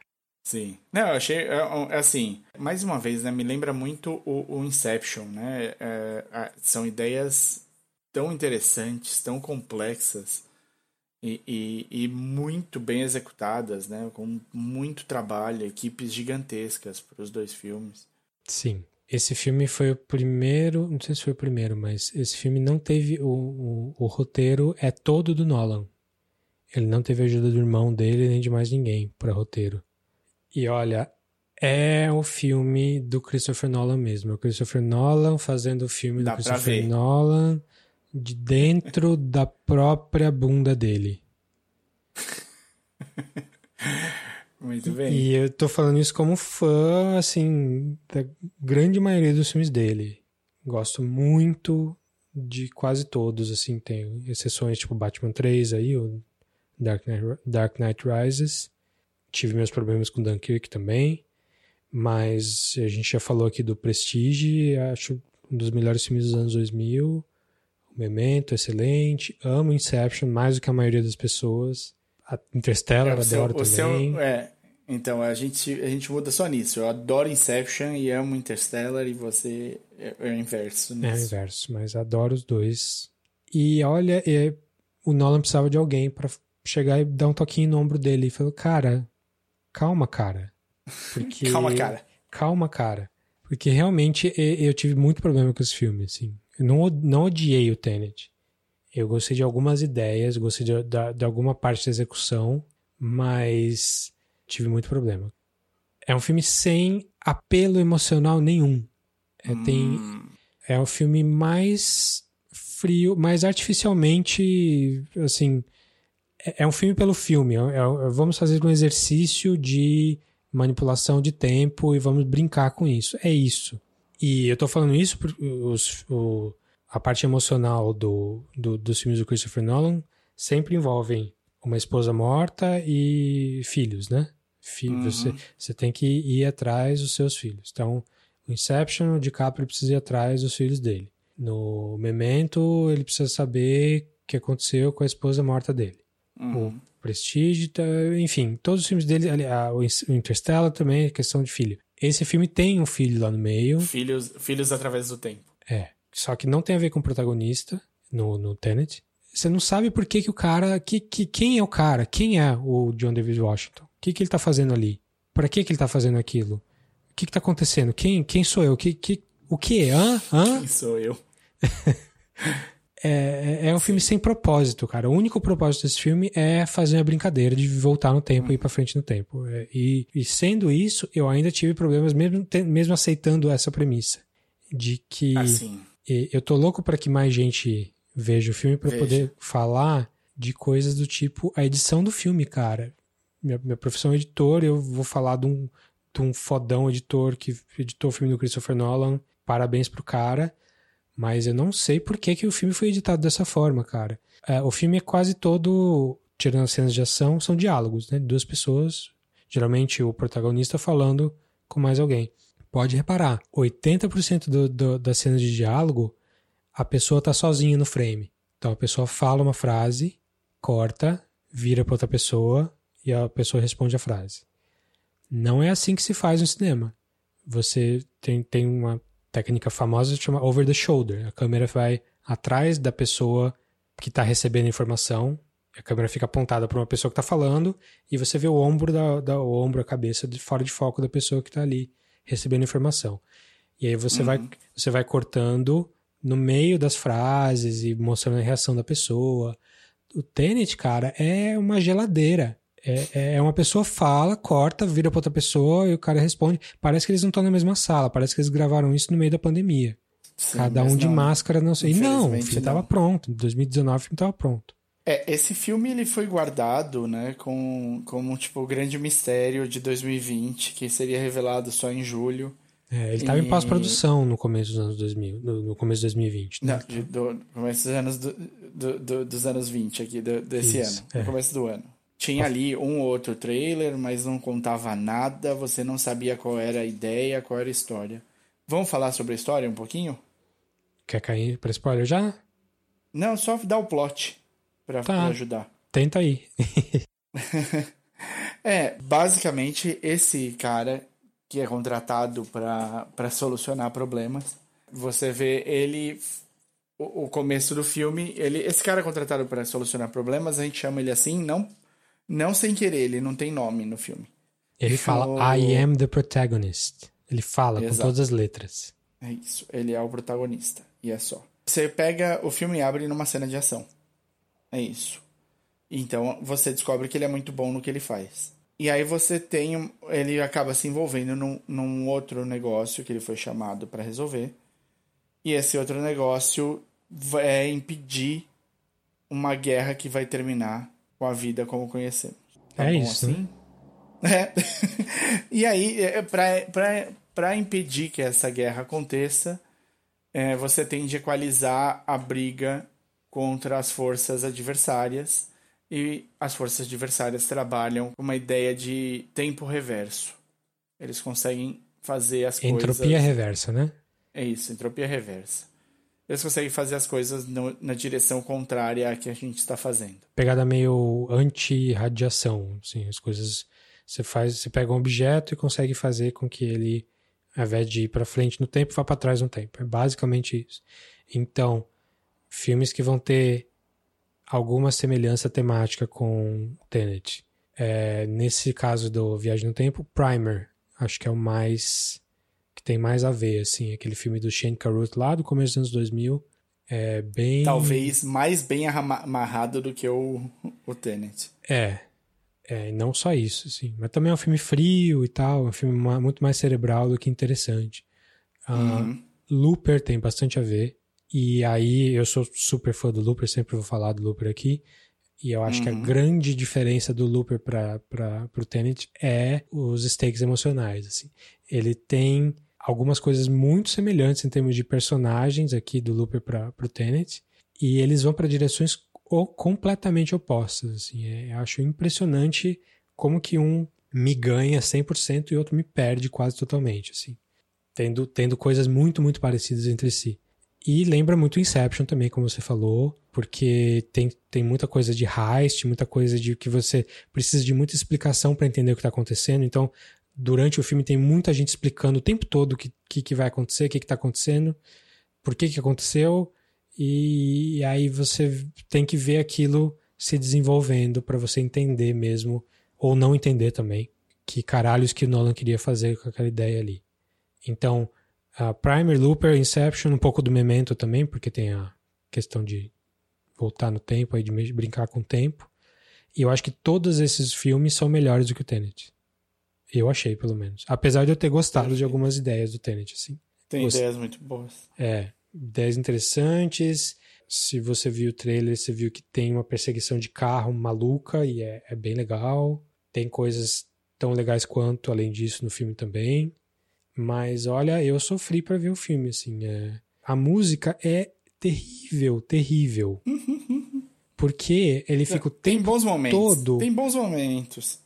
Sim. Não, eu achei, é, é, assim, mais uma vez, né, me lembra muito o, o Inception, né? É, são ideias tão interessantes, tão complexas e, e, e, muito bem executadas, né? Com muito trabalho, equipes gigantescas para os dois filmes. Sim. Esse filme foi o primeiro, não sei se foi o primeiro, mas esse filme não teve o, o, o roteiro é todo do Nolan. Ele não teve ajuda do irmão dele nem de mais ninguém para roteiro. E olha, é o filme do Christopher Nolan mesmo. É o Christopher Nolan fazendo o filme Dá do Christopher Nolan de dentro da própria bunda dele. Muito bem. E eu tô falando isso como fã, assim, da grande maioria dos filmes dele. Gosto muito de quase todos, assim, tem exceções tipo Batman 3 aí, o Dark Knight, Dark Knight Rises. Tive meus problemas com Dunkirk também, mas a gente já falou aqui do Prestige, acho um dos melhores filmes dos anos 2000. O Memento, excelente. Amo Inception mais do que a maioria das pessoas. A Interstellar, é, adoro também. Seu, é, então a gente, a gente muda só nisso. Eu adoro Inception e amo Interstellar e você é, é o inverso. Nisso. É o inverso, mas adoro os dois. E olha, é, o Nolan precisava de alguém para chegar e dar um toquinho no ombro dele e falar, cara, calma, cara. Porque... calma, cara. Calma, cara. Porque realmente eu tive muito problema com esse filme, assim. Eu não, não odiei o Tenet. Eu gostei de algumas ideias, gostei de, de, de alguma parte da execução, mas tive muito problema. É um filme sem apelo emocional nenhum. É, hum. tem, é um filme mais frio, mais artificialmente, assim, é, é um filme pelo filme. É, é, vamos fazer um exercício de manipulação de tempo e vamos brincar com isso. É isso. E eu tô falando isso porque os, o, a parte emocional do, do, dos filmes do Christopher Nolan sempre envolvem uma esposa morta e filhos, né? Filho, Uhum. você, você tem que ir atrás dos seus filhos. Então, o Inception, o DiCaprio precisa ir atrás dos filhos dele. No Memento, ele precisa saber o que aconteceu com a esposa morta dele. Uhum. O Prestige, tá, enfim, todos os filmes dele, ali, o In- o Interstellar também é questão de filho. Esse filme tem um filho lá no meio, Filhos, filhos através do tempo. é, só que não tem a ver com o protagonista no, no Tenet. Você não sabe por que, que o cara. Que, que, quem é o cara? Quem é o John David Washington? O que, que ele tá fazendo ali? Pra que, que ele tá fazendo aquilo? O que, que tá acontecendo? Quem, quem sou eu? Que, que, o que? Hã? Hã? Quem sou eu? É, é- é um filme sem propósito, cara. O único propósito desse filme é fazer a brincadeira de voltar no tempo e ir pra frente no tempo. É, e, e sendo isso, eu ainda tive problemas, mesmo, mesmo aceitando essa premissa. De que. Assim. Eu tô louco para que mais gente veja o filme para poder falar de coisas do tipo a edição do filme, cara. Minha, minha profissão é editor, eu vou falar de um, de um fodão editor que editou o filme do Christopher Nolan. Parabéns pro cara. Mas eu não sei por que, que o filme foi editado dessa forma, cara. É, o filme é quase todo, tirando as cenas de ação, são diálogos, né? Duas pessoas, geralmente o protagonista falando com mais alguém. Pode reparar, 80% do, do, das cenas de diálogo, a pessoa tá sozinha no frame. Então a pessoa fala uma frase, corta, vira para outra pessoa e a pessoa responde a frase. Não é assim que se faz no cinema. Você tem, tem uma técnica famosa que chama over the shoulder. A câmera vai atrás da pessoa que está recebendo a informação. A câmera fica apontada para uma pessoa que está falando e você vê o ombro da, da o ombro, a cabeça de fora de foco da pessoa que está ali recebendo a informação. E aí você vai você vai cortando no meio das frases e mostrando a reação da pessoa. O Tenet, cara, é uma geladeira. É, é uma pessoa fala, corta, vira pra outra pessoa e o cara responde. Parece que eles não estão na mesma sala, parece que eles gravaram isso no meio da pandemia. Sim, Cada um de não. máscara, não sei. E não, o filme tava não. pronto. Em 2019 o filme tava pronto. É, esse filme ele foi guardado, né, com, como tipo o grande mistério de 2020, que seria revelado só em julho. É, ele tava em E- pós-produção no começo dos anos 2000, no, no começo de 2020. né? Não, do, começo dos anos, do, do- do- dos anos 20 aqui, desse Isso, ano, é. no começo do ano. Tinha ali um ou outro trailer, mas não contava nada, você não sabia qual era a ideia, qual era a história. Vamos falar sobre a história um pouquinho? Quer cair pra spoiler já? Não, só dar o plot pra, Tá. ajudar. Tenta aí. É, basicamente, esse cara que é contratado pra solucionar problemas, você vê ele. O, o começo do filme, ele, esse cara é contratado pra solucionar problemas, a gente chama ele assim, não, não sem querer, ele não tem nome no filme. Ele fala O- I am the protagonist. Ele fala com Exato. todas as letras. É isso, ele é o protagonista, e é só. Você pega o filme e abre numa cena de ação. É isso. Então você descobre que ele é muito bom no que ele faz. E aí você tem. Ele acaba se envolvendo num, num outro negócio que ele foi chamado para resolver. E esse outro negócio é impedir uma guerra que vai terminar com a vida como conhecemos. Tá É isso, assim? É. e aí, é, pra, pra impedir que essa guerra aconteça, é, você tem de equalizar a briga contra as forças adversárias e as forças adversárias trabalham com uma ideia de tempo reverso. Eles conseguem fazer as Entropia coisas. reversa, né? É isso, entropia reversa. Eles conseguem fazer as coisas no- na direção contrária à que a gente está fazendo. Pegada meio anti-radiação, assim, as coisas você faz, você pega um objeto e consegue fazer com que ele, ao invés de ir para frente no tempo, vá para trás no tempo. É basicamente isso. Então, filmes que vão ter alguma semelhança temática com Tenet. É, nesse caso do Viagem no Tempo, Primer, acho que é o mais que tem mais a ver, assim, aquele filme do Shane Carruth lá do começo dos anos 2000, é bem Talvez mais bem amarrado do que o, o Tenet. É. É, e não só isso, assim. Mas também é um filme frio e tal, é um filme muito mais cerebral do que interessante. Ah, Uhum. Looper tem bastante a ver. E aí, eu sou super fã do Looper, sempre vou falar do Looper aqui. E eu acho que a Uhum. grande diferença do Looper para o Tenet é os stakes emocionais, assim. Ele tem algumas coisas muito semelhantes em termos de personagens aqui do Looper para o Tenet, e eles vão para direções completamente opostas. Assim. É, eu acho impressionante como que um me ganha 100% e outro me perde quase totalmente, assim. Tendo, tendo coisas muito, muito parecidas entre si. E lembra muito Inception também, como você falou, porque tem, tem muita coisa de heist, muita coisa de que você precisa de muita explicação para entender o que está acontecendo. Então, durante o filme tem muita gente explicando o tempo todo o que, que, que vai acontecer, o que está acontecendo, por que, que aconteceu, e, e aí você tem que ver aquilo se desenvolvendo para você entender mesmo, ou não entender também, que caralhos que o Nolan queria fazer com aquela ideia ali. Então, a Primer, Looper, Inception, um pouco do Memento também, porque tem a questão de voltar no tempo, aí de brincar com o tempo. E eu acho que todos esses filmes são melhores do que o Tenet. Eu achei, pelo menos. Apesar de eu ter gostado de algumas ideias do Tenet, assim. Tem você... ideias muito boas. É, ideias interessantes. Se você viu o trailer, você viu que tem uma perseguição de carro maluca e é, é bem legal. Tem coisas tão legais quanto, além disso, no filme também. Mas olha, eu sofri para ver o filme, assim. É... A música é terrível, terrível. Porque ele fica o tempo Tem bons momentos. todo. Tem bons momentos.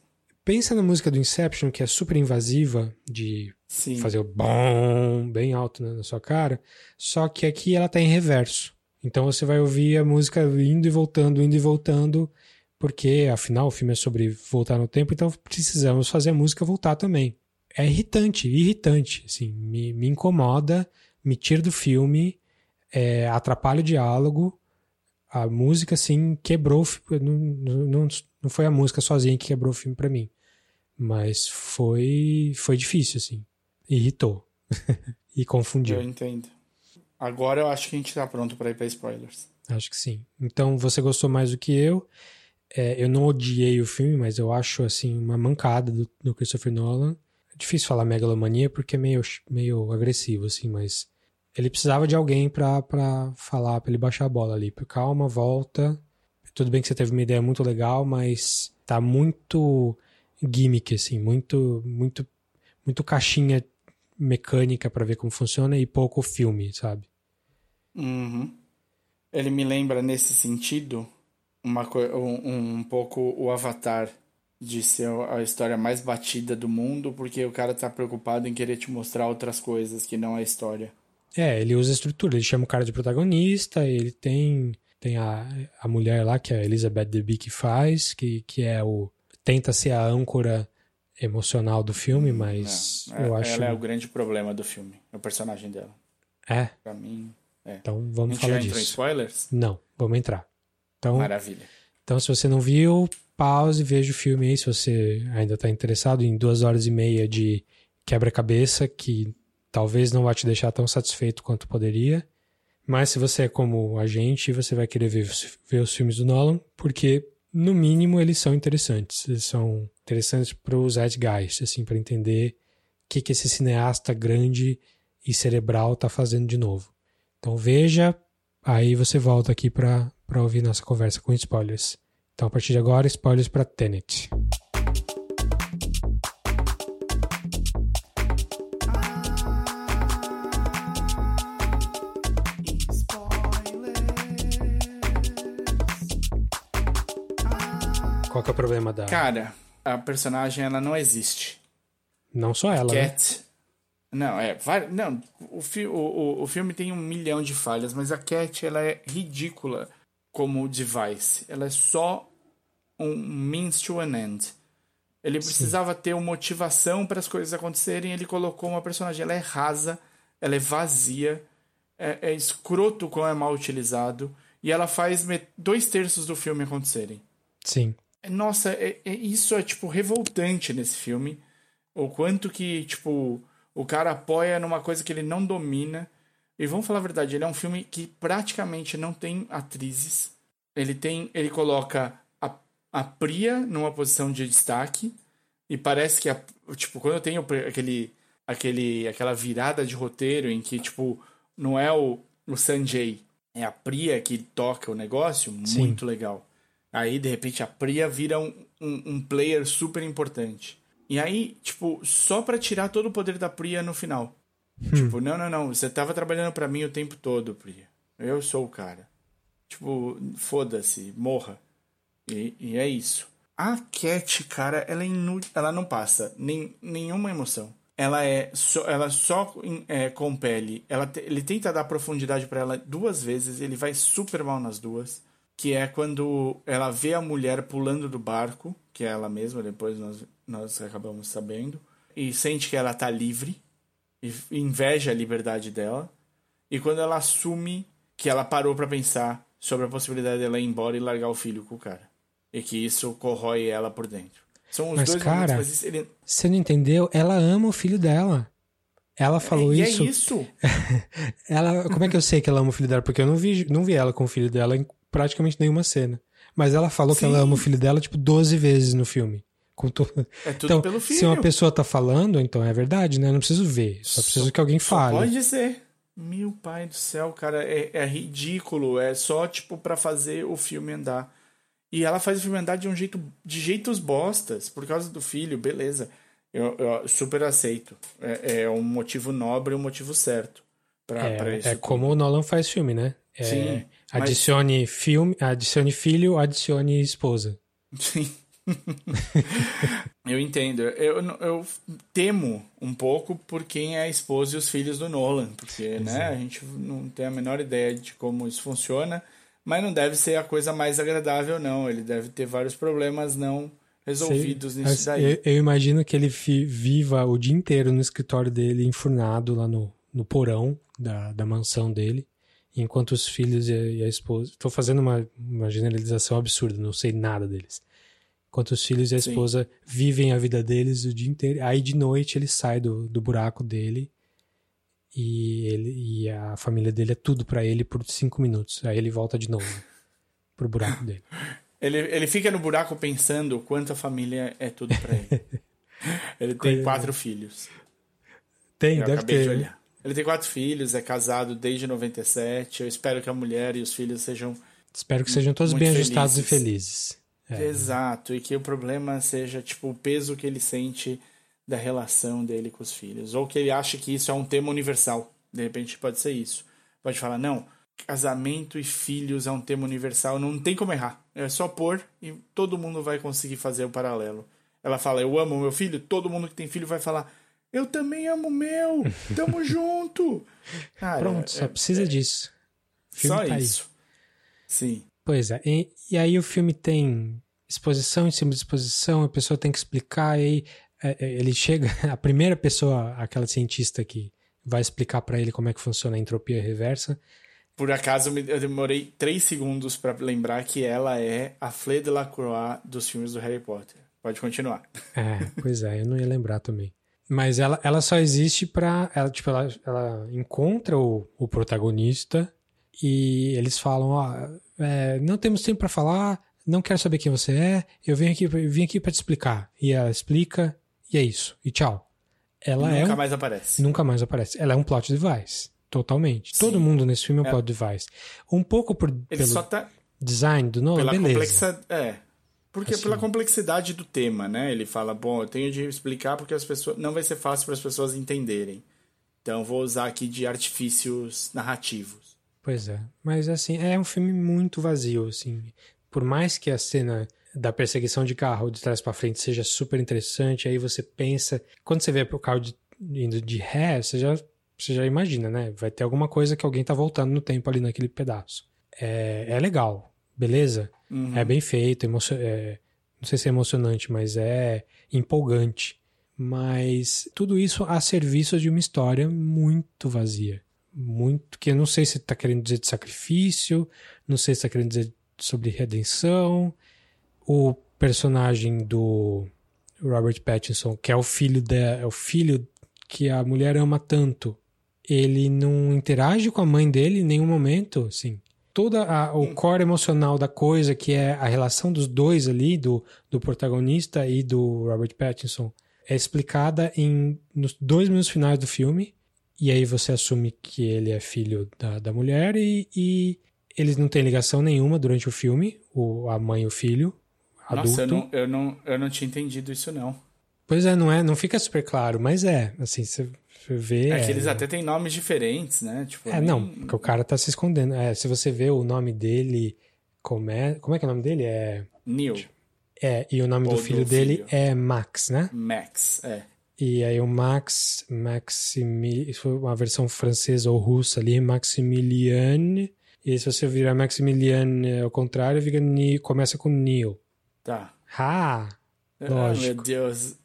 Pensa na música do Inception, que é super invasiva, de Sim. fazer o bom bem alto na sua cara, só que aqui ela tá em reverso. Então você vai ouvir a música indo e voltando, indo e voltando, porque afinal o filme é sobre voltar no tempo, então precisamos fazer a música voltar também. É irritante, irritante, assim, me, me incomoda, me tira do filme, é, atrapalha o diálogo, a música, assim, quebrou, não, não, não foi a música sozinha que quebrou o filme para mim. Mas foi foi difícil, assim. Irritou. e confundiu. Eu entendo. Agora eu acho que a gente tá pronto para ir pra spoilers. Acho que sim. Então você gostou mais do que eu. É, eu não odiei o filme, mas eu acho assim uma mancada do, do Christopher Nolan. É difícil falar megalomania porque é meio, meio agressivo, assim, mas ele precisava de alguém para falar, para ele baixar a bola ali. Calma, volta. Tudo bem que você teve uma ideia muito legal, mas tá muito gimmick, assim, muito, muito, muito caixinha mecânica para ver como funciona e pouco filme, sabe? Uhum. Ele me lembra nesse sentido uma, um, um pouco o Avatar de ser a história mais batida do mundo, porque o cara tá preocupado em querer te mostrar outras coisas que não a história. É, ele usa estrutura, ele chama o cara de protagonista, ele tem tem a, a mulher lá que é a Elizabeth Debicki que faz, que, que é o tenta ser a âncora emocional do filme, mas não, eu acho. Ela é o grande problema do filme, o personagem dela. É. Pra mim, é. Então vamos falar disso. em spoilers? Não, vamos entrar. Então, Maravilha. Então, se você não viu, pause e veja o filme aí. Se você ainda está interessado em duas horas e meia de quebra-cabeça, que talvez não vá te deixar tão satisfeito quanto poderia. Mas se você é como a gente, você vai querer ver, ver os filmes do Nolan, porque no mínimo, eles são interessantes. Eles são interessantes para os guys, assim, para entender o que, que esse cineasta grande e cerebral está fazendo de novo. Então veja, aí você volta aqui para ouvir nossa conversa com spoilers. Então a partir de agora, spoilers para Tenet. Que é o problema da. Cara, a personagem ela não existe. Não só ela. Cat. Né? Não, é. Vai, não, o, fi, o, o, filme tem um milhão de falhas, mas a Cat ela é ridícula como device. Ela é só um means to an end. Ele precisava Sim. ter uma motivação para as coisas acontecerem. Ele colocou uma personagem. Ela é rasa, ela é vazia, é, é escroto como é mal utilizado. E ela faz dois terços do filme acontecerem. Sim. Nossa, é, é, isso é, tipo, revoltante nesse filme. O quanto que, tipo, o cara apoia numa coisa que ele não domina. E vamos falar a verdade, ele é um filme que praticamente não tem atrizes. Ele tem. Ele coloca a, a Priya numa posição de destaque. E parece que, a, tipo, quando eu tenho aquele, aquele, aquela virada de roteiro em que, tipo, não é o, o Sanjay, é a Priya que toca o negócio, Sim. muito legal. Aí, de repente, a Priya vira um, um, um player super importante. E aí, tipo, só para tirar todo o poder da Priya no final. Tipo, não, não, não, você tava trabalhando para mim o tempo todo, Priya. Eu sou o cara. Tipo, foda-se, morra. E, e, é isso. A Cat, cara, ela é inútil. Ela não passa nem, nenhuma emoção. Ela é só, ela só é, compele. Ela te, ele tenta dar profundidade para ela duas vezes. Ele vai super mal nas duas. Que é quando ela vê a mulher pulando do barco, que é ela mesma, depois nós, nós acabamos sabendo. E sente que ela tá livre. E inveja a liberdade dela. E quando ela assume que ela parou para pensar sobre a possibilidade dela ir embora e largar o filho com o cara. E que isso corrói ela por dentro. São os mas, dois cara, momentos, mas ele... você não entendeu? Ela ama o filho dela. Ela falou é, isso. E é isso? ela, como é que eu sei que ela ama o filho dela? Porque eu não vi, não vi ela com o filho dela praticamente nenhuma cena. Mas ela falou Sim. que ela ama o filho dela, tipo, 12 vezes no filme. Com to... É tudo então, pelo filho. se uma pessoa tá falando, então é verdade, né? Eu não preciso ver. Só preciso que alguém fale. Pode ser. Meu pai do céu, cara, é, é ridículo. É só, tipo, para fazer o filme andar. E ela faz o filme andar de um jeito. de jeitos bostas, por causa do filho, beleza. Eu, eu super aceito. É, é, um motivo nobre um motivo certo. Pra, é, pra isso é como o Nolan faz filme, né? É, Sim. Adicione mas... filme, adicione filho, adicione esposa. Sim. eu entendo. Eu, eu temo um pouco por quem é a esposa e os filhos do Nolan, porque né, a gente não tem a menor ideia de como isso funciona, mas não deve ser a coisa mais agradável, não. Ele deve ter vários problemas não resolvidos Sim, nisso daí. Eu, eu, imagino que ele viva o dia inteiro no escritório dele, enfurnado lá no, no porão da, da mansão dele enquanto os filhos e a, esposa. Estou fazendo uma, uma generalização absurda, não sei nada deles enquanto os filhos e a esposa Sim. vivem a vida deles o dia inteiro. Aí de noite ele sai do, do buraco dele e, ele, e a família dele é tudo para ele por cinco minutos. Aí ele volta de novo pro buraco dele. Ele, ele fica no buraco pensando quanto a família é tudo para ele. ele tem quatro filhos. Tem, eu deve ter. De ele tem quatro filhos, é casado desde 97. Eu espero que a mulher e os filhos sejam. Espero que sejam todos bem felizes. ajustados e felizes. É. Exato, e que o problema seja tipo o peso que ele sente da relação dele com os filhos, ou que ele acha que isso é um tema universal. De repente pode ser isso. Pode falar, não, casamento e filhos é um tema universal, não tem como errar. É só pôr e todo mundo vai conseguir fazer o paralelo. Ela fala, eu amo meu filho, todo mundo que tem filho vai falar, eu também amo meu, tamo junto. Cara, Pronto, só é, precisa é, disso. só tá isso. Aí. Sim. Pois é. E, e, aí o filme tem exposição em cima de exposição, a pessoa tem que explicar, e aí é, é ele chega, a primeira pessoa, aquela cientista que vai explicar para ele como é que funciona a entropia reversa. Por acaso eu demorei três segundos para lembrar que ela é a Fleur de la Croix dos filmes do Harry Potter. Pode continuar. É, pois é, eu não ia lembrar também. Mas ela, ela só existe pra. Ela, tipo, ela, ela encontra o, o protagonista e eles falam: ó, é, não temos tempo para falar, não quero saber quem você é, eu vim aqui, eu vim aqui para te explicar. E ela explica, e é isso, e tchau. Ela nunca é mais aparece. Nunca mais aparece. Ela é um plot device, totalmente. Sim. Todo mundo nesse filme é um é. plot device. Um pouco por, Ele pelo só tá... design do Nolan, beleza. Complexa... É, porque assim. pela complexidade do tema, né? Ele fala, bom, eu tenho de explicar porque as pessoas não vai ser fácil para as pessoas entenderem. Então vou usar aqui de artifícios narrativos. Pois é. Mas assim, é um filme muito vazio, assim. Por mais que a cena da perseguição de carro de trás para frente seja super interessante, aí você pensa, quando você vê o carro de, indo de ré, você já, você já imagina, né? Vai ter alguma coisa que alguém tá voltando no tempo ali naquele pedaço. É, é legal, beleza? Uhum. É bem feito, emocion... É, não sei se é emocionante, mas é empolgante. Mas tudo isso a serviço de uma história muito vazia muito que eu não sei se está querendo dizer de sacrifício, não sei se está querendo dizer sobre redenção. O personagem do Robert Pattinson, que é o filho da, é o filho que a mulher ama tanto, ele não interage com a mãe dele em nenhum momento, assim. Toda a, o core emocional da coisa, que é a relação dos dois ali, do, do protagonista e do Robert Pattinson, é explicada em nos dois minutos finais do filme e aí você assume que ele é filho da, da mulher e, e eles não têm ligação nenhuma durante o filme, o, a mãe e o filho. Adulto. Nossa, eu não, eu, não, eu não tinha entendido isso, não. Pois é, não é, não fica super claro, mas é, assim, você Você vê. É, que eles até têm nomes diferentes, né? Tipo, É, nem- não, porque o cara tá se escondendo. É, se você vê o nome dele, como é, como é que é o nome dele? É, Neil, é e o nome Ou do do filho dele filho. é Max, né? Max, é. E aí o Max, isso foi uma versão francesa ou russa ali, Maximiliane. E se você virar Maximiliane ao contrário, fica começa com Neil. Tá. Ah! Ah, meu Lógico. Deus.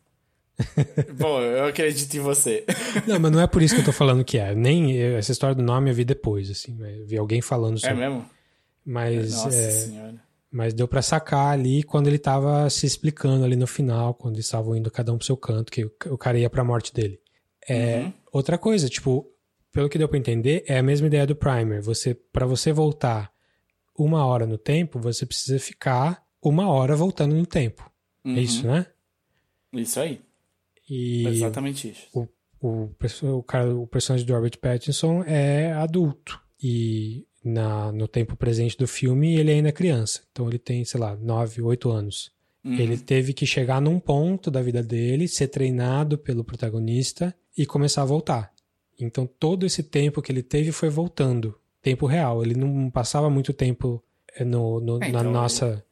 Bom, eu acredito em você. Não, mas não é por isso que eu tô falando que é. Nem essa história do nome eu vi depois, assim. Eu vi alguém falando É sobre. mesmo? mas, Nossa é, senhora. mas deu pra sacar ali quando ele tava se explicando ali no final, quando eles estavam indo cada um pro seu canto, que o o cara ia pra morte dele. É, Uhum. Outra coisa, tipo, pelo que deu pra entender, é a mesma ideia do primer. Você, para você voltar uma hora no tempo, você precisa ficar uma hora voltando no tempo. Uhum. É isso, né? Isso aí. E Exatamente isso. o, o, o, cara, o personagem do Robert Pattinson é adulto. E na, no tempo presente do filme, ele ainda é criança. Então ele tem, sei lá, 9, 8 anos. Uhum. Ele teve que chegar num ponto da vida dele, ser treinado pelo protagonista e começar a voltar. Então todo esse tempo que ele teve foi voltando. Tempo real. Ele não passava muito tempo eh, no, no- É, na, então, nossa,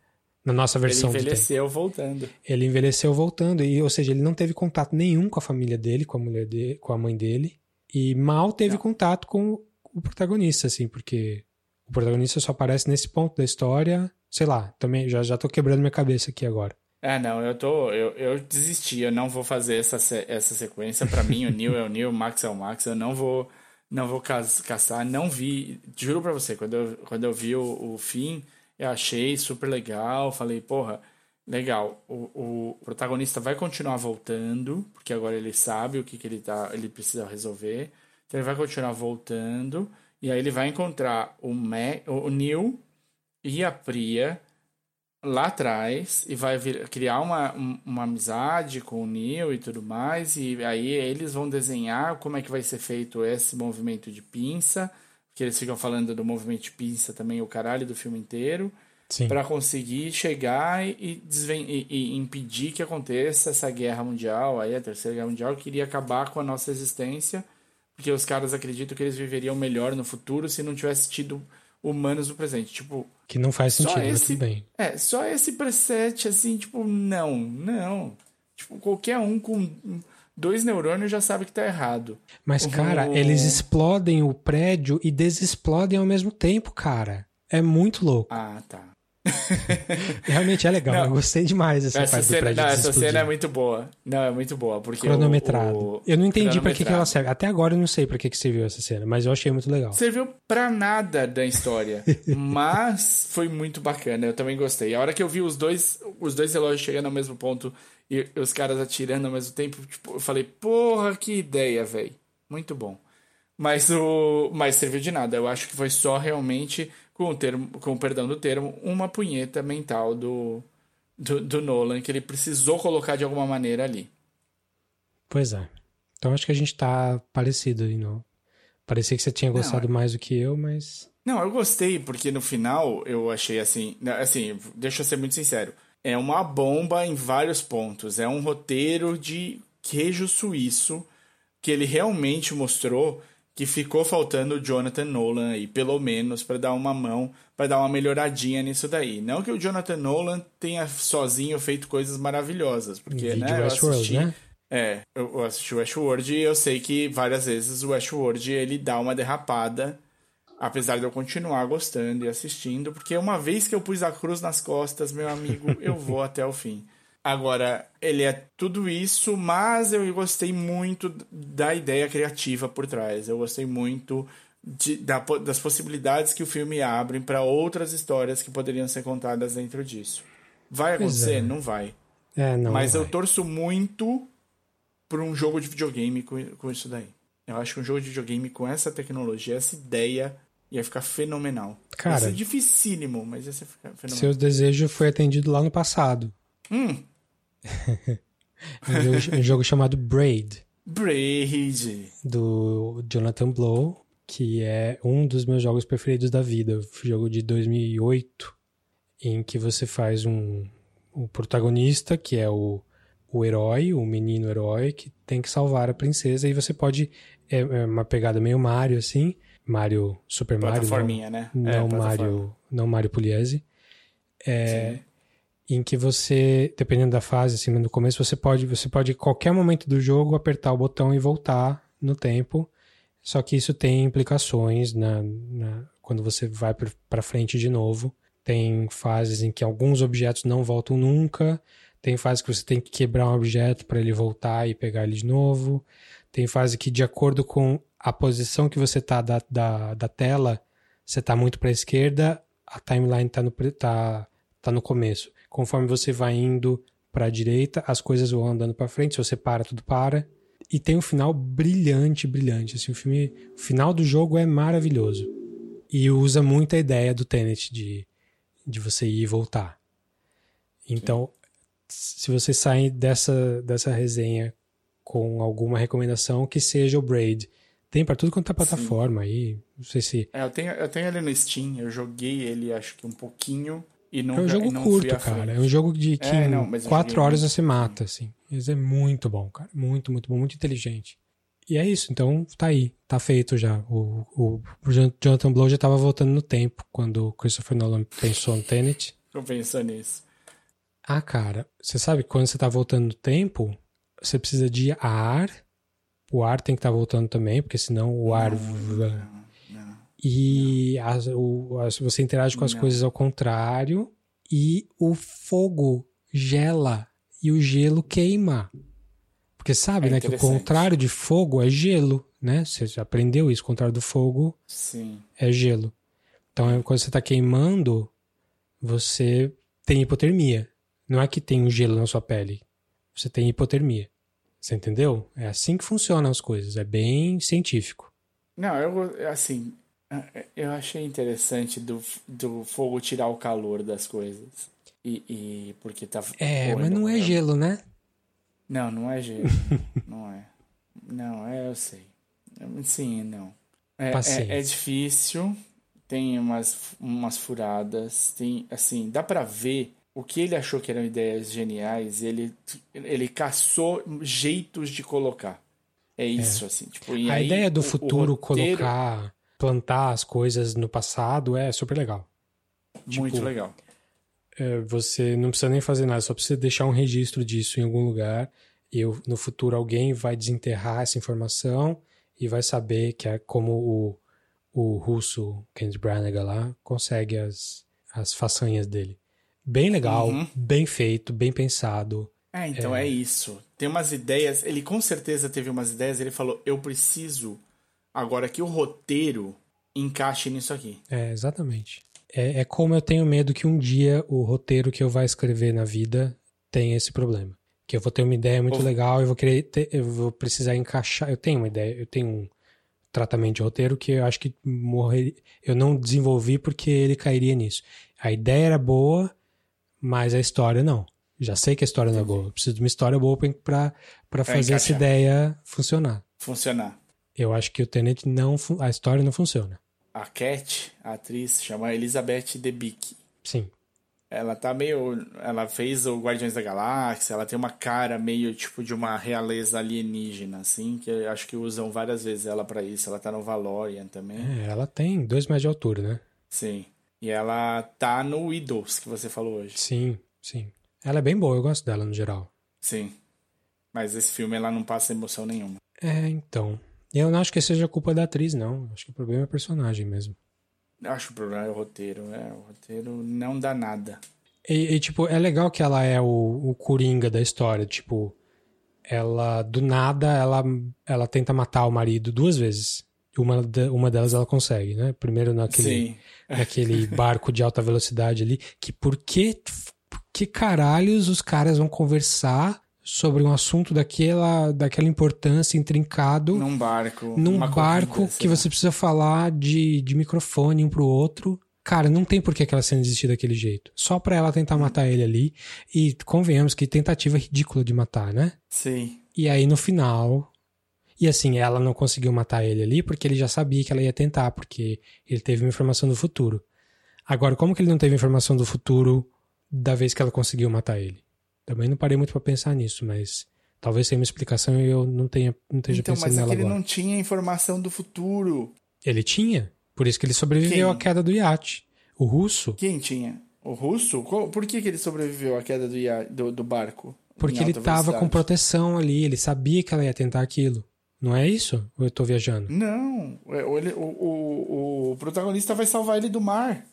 na nossa Ele versão tempo. envelheceu voltando. Ele envelheceu voltando, e, ou seja, ele não teve contato nenhum com a família dele, com a mulher dele, com a mãe dele, e mal teve Não. contato com o- protagonista, assim, porque o protagonista só aparece nesse ponto da história, sei lá, também já, já tô quebrando minha cabeça aqui agora. Ah, não, eu tô. Eu, eu desisti, eu não vou fazer essa, essa sequência. Pra mim, o Neil é o Neil, o Max é o Max. Eu não vou. Não vou caçar, não vi. Juro pra você, quando eu, quando eu vi o, o fim, eu achei super legal. Falei, porra, legal. O, o protagonista vai continuar voltando, porque agora ele sabe o que, que ele, tá, ele precisa resolver. Então ele vai continuar voltando. E aí ele vai encontrar o, Ma, o Neil e a Priya lá atrás e vai vir- criar uma, um- uma amizade com o Neil e tudo mais. E aí eles vão desenhar como é que vai ser feito esse movimento de pinça. Porque eles ficam falando do movimento de pinça também, o caralho do filme inteiro. Para conseguir chegar e, e- e impedir que aconteça essa guerra mundial, aí a terceira guerra mundial, que iria acabar com a nossa existência, porque os caras acreditam que eles viveriam melhor no futuro se não tivesse tido humanos no presente. Tipo, Que não faz sentido, esse- bem. é, só esse preset, assim, tipo, não, não. Tipo, qualquer um com dois neurônios já sabe que tá errado. Mas, cara, O- eles explodem o prédio e desexplodem ao mesmo tempo, cara. É muito louco. Ah, tá. Realmente é legal. Não. Eu gostei demais dessa Essa parte do cena, prédio não, essa cena é muito boa. Não, é muito boa, porque o- cronometrado. o- eu não entendi pra que, que ela serve. Até agora eu não sei pra que, que serviu essa cena, mas eu achei muito legal. Serviu pra nada da história, mas foi muito bacana, eu também gostei. A hora que eu vi os dois, os dois relógios chegando ao mesmo ponto e os caras atirando ao mesmo tempo, tipo, eu falei, porra, que ideia, velho. Muito bom. Mas o mas serviu de nada. Eu acho que foi só realmente com o termo, com o perdão do termo, uma punheta mental do do, do Nolan que ele precisou colocar de alguma maneira ali. Pois é. Então acho que a gente tá parecido aí, não. Parecia que você tinha gostado é. mais do que eu, mas. Não, eu gostei, porque no final eu achei assim. Assim, deixa eu ser muito sincero. É uma bomba em vários pontos. É um roteiro de queijo suíço que ele realmente mostrou que ficou faltando o Jonathan Nolan aí, pelo menos, para dar uma mão, para dar uma melhoradinha nisso daí. Não que o Jonathan Nolan tenha sozinho feito coisas maravilhosas, porque, né, eu assisti, né? é, eu eu assisti o Westworld e eu sei que várias vezes o Westworld ele dá uma derrapada, apesar de eu continuar gostando e assistindo, porque uma vez que eu pus a cruz nas costas, meu amigo, eu vou até o fim. Agora, ele é tudo isso, mas eu gostei muito da ideia criativa por trás. Eu gostei muito de- da das possibilidades que o filme abre para outras histórias que poderiam ser contadas dentro disso. Vai acontecer? é. Não vai. É, não. Mas não eu vai. torço muito por um jogo de videogame com, com isso daí. Eu acho que um jogo de videogame com essa tecnologia, essa ideia, ia ficar fenomenal. Cara- ia ser dificílimo, mas ia ser ficar fenomenal. Seu desejo foi atendido lá no passado. Hum, Um jogo, um jogo chamado Braid, Braid. do Jonathan Blow, que é um dos meus jogos preferidos da vida. Um jogo de 2008, em que você faz um, um protagonista, que é o, o herói, o menino herói, que tem que salvar a princesa. E você pode. É, é uma pegada meio Mario, assim. Mario, Super Mario. Plataforminha, não, né? Não, É. Mario, não Mario Pugliese. É, em que você, dependendo da fase, assim, no começo, você pode, você pode, em qualquer momento do jogo, apertar o botão e voltar no tempo. Só que isso tem implicações na, na- quando você vai para frente de novo. Tem fases em que alguns objetos não voltam nunca. Tem fases que você tem que quebrar um objeto para ele voltar e pegar ele de novo. Tem fase que, de acordo com a posição que você tá da, da, da tela, você tá muito para a esquerda, a timeline tá no, tá, tá no começo. Conforme você vai indo para a direita, as coisas vão andando para frente. Se você para, tudo para. E tem um final brilhante, brilhante. Assim, o, filme, o final do jogo é maravilhoso. E usa muito a ideia do Tenet de, de você ir e voltar. Então, se você sair dessa, dessa resenha com alguma recomendação, que seja o Braid. Tem para tudo quanto é plataforma aí. Não sei se. É, eu tenho, eu tenho ele no Steam, eu joguei ele acho que um pouquinho e não É um jogo curto, cara. É um jogo de que É, não, mas quatro horas você mata, assim. Isso é muito bom, cara. Muito, muito bom, muito inteligente. E é isso, então tá aí, tá feito já. O, o Jonathan Blow já tava voltando no tempo quando o Christopher Nolan pensou no Tenet. Eu penso nisso. Ah, cara, você sabe que quando você tá voltando no tempo, você precisa de ar. O ar tem que estar voltando também, porque senão o ar. E as- o- as- você interage com as Não. coisas ao contrário. E o fogo gela. E o gelo queima. Porque sabe, É né? Que o contrário de fogo é gelo, né? Você já aprendeu isso. O contrário do fogo Sim. é gelo. Então, é quando você está queimando, você tem hipotermia. Não é que tem um gelo na sua pele. Você tem hipotermia. Você entendeu? É assim que funcionam as coisas. É bem científico. Não, eu, assim, eu achei interessante do, do fogo tirar o calor das coisas. E, e porque tá. É, mas não é eu- gelo, né? Não, não é gelo. não é. Não, é, eu sei. Sim, não. É, é, é difícil, tem umas, umas furadas, tem, assim, dá pra ver o que ele achou que eram ideias geniais, ele, ele caçou jeitos de colocar. É isso, assim. Tipo, A aí ideia do o- o futuro roteiro- colocar, plantar as coisas no passado é super legal. Muito tipo, legal. É, você não precisa nem fazer nada, só precisa deixar um registro disso em algum lugar. E eu- no futuro alguém vai desenterrar essa informação e vai saber que é como o, o russo Kenneth Branagh lá consegue as, as façanhas dele. Bem legal, Uhum. bem feito, bem pensado. É, então é. isso. Tem umas ideias. Ele com certeza teve umas ideias. Ele falou: eu preciso agora que o roteiro encaixe nisso aqui. É, exatamente. É, é como eu tenho medo que um dia o roteiro que eu vou escrever na vida tenha esse problema. Que eu vou ter uma ideia muito Ou- legal, eu vou querer ter- eu vou precisar encaixar. Eu tenho uma ideia, eu tenho um tratamento de roteiro que eu acho que morrer, eu não desenvolvi porque ele cairia nisso. A ideia era boa, mas a história não. Já sei que a história não é boa. Eu preciso de uma história boa pra, pra fazer essa ideia funcionar. Funcionar. Eu acho que o Tenet não. A história não funciona. A Cat, a atriz, chama Elizabeth Debicki. Sim. Ela tá meio. Ela fez o Guardiões da Galáxia, ela tem uma cara meio tipo de uma realeza alienígena, assim, que eu acho que usam várias vezes ela pra isso. Ela tá no Valorian também. É, ela tem dois metros de altura, né? Sim. E ela tá no Idols, que você falou hoje. Sim, sim. Ela é bem boa, eu gosto dela no geral. Sim. Mas esse filme ela não passa emoção nenhuma. É, então. Eu não acho que seja culpa da atriz, não. Acho que o problema é a personagem mesmo. Eu acho que o problema é o roteiro. É, o roteiro não dá nada. E, e, tipo, é legal que ela é o, o coringa da história. Tipo, ela, do nada, ela, ela tenta matar o marido duas vezes. Uma, uma delas ela consegue, né? Primeiro naquele, Sim. naquele barco de alta velocidade ali. Que por que, por que caralhos os caras vão conversar sobre um assunto daquela, daquela importância intrincado Num barco. num barco corrida, que você precisa falar de, de microfone um pro outro. Cara, não tem por que aquela cena existir daquele jeito. Só pra ela tentar matar ele ali. E convenhamos que tentativa ridícula de matar, né? Sim. E aí no final. E assim, ela não conseguiu matar ele ali porque ele já sabia que ela ia tentar, porque ele teve uma informação do futuro. Agora, como que ele não teve informação do futuro da vez que ela conseguiu matar ele? Também não parei muito pra pensar nisso, mas talvez tenha uma explicação e eu não tenha não esteja Então, pensando mas é nela que ele agora. não tinha informação do futuro. Ele tinha, por isso que ele sobreviveu Quem? à queda do iate. O russo, Quem tinha? O russo? Por que, que ele sobreviveu à queda do, ia- do, do barco? porque ele alta tava com proteção ali, ele sabia que ela ia tentar aquilo. Não é isso? Ou eu tô viajando? Não, o, ele- o, o, o protagonista vai salvar ele do mar.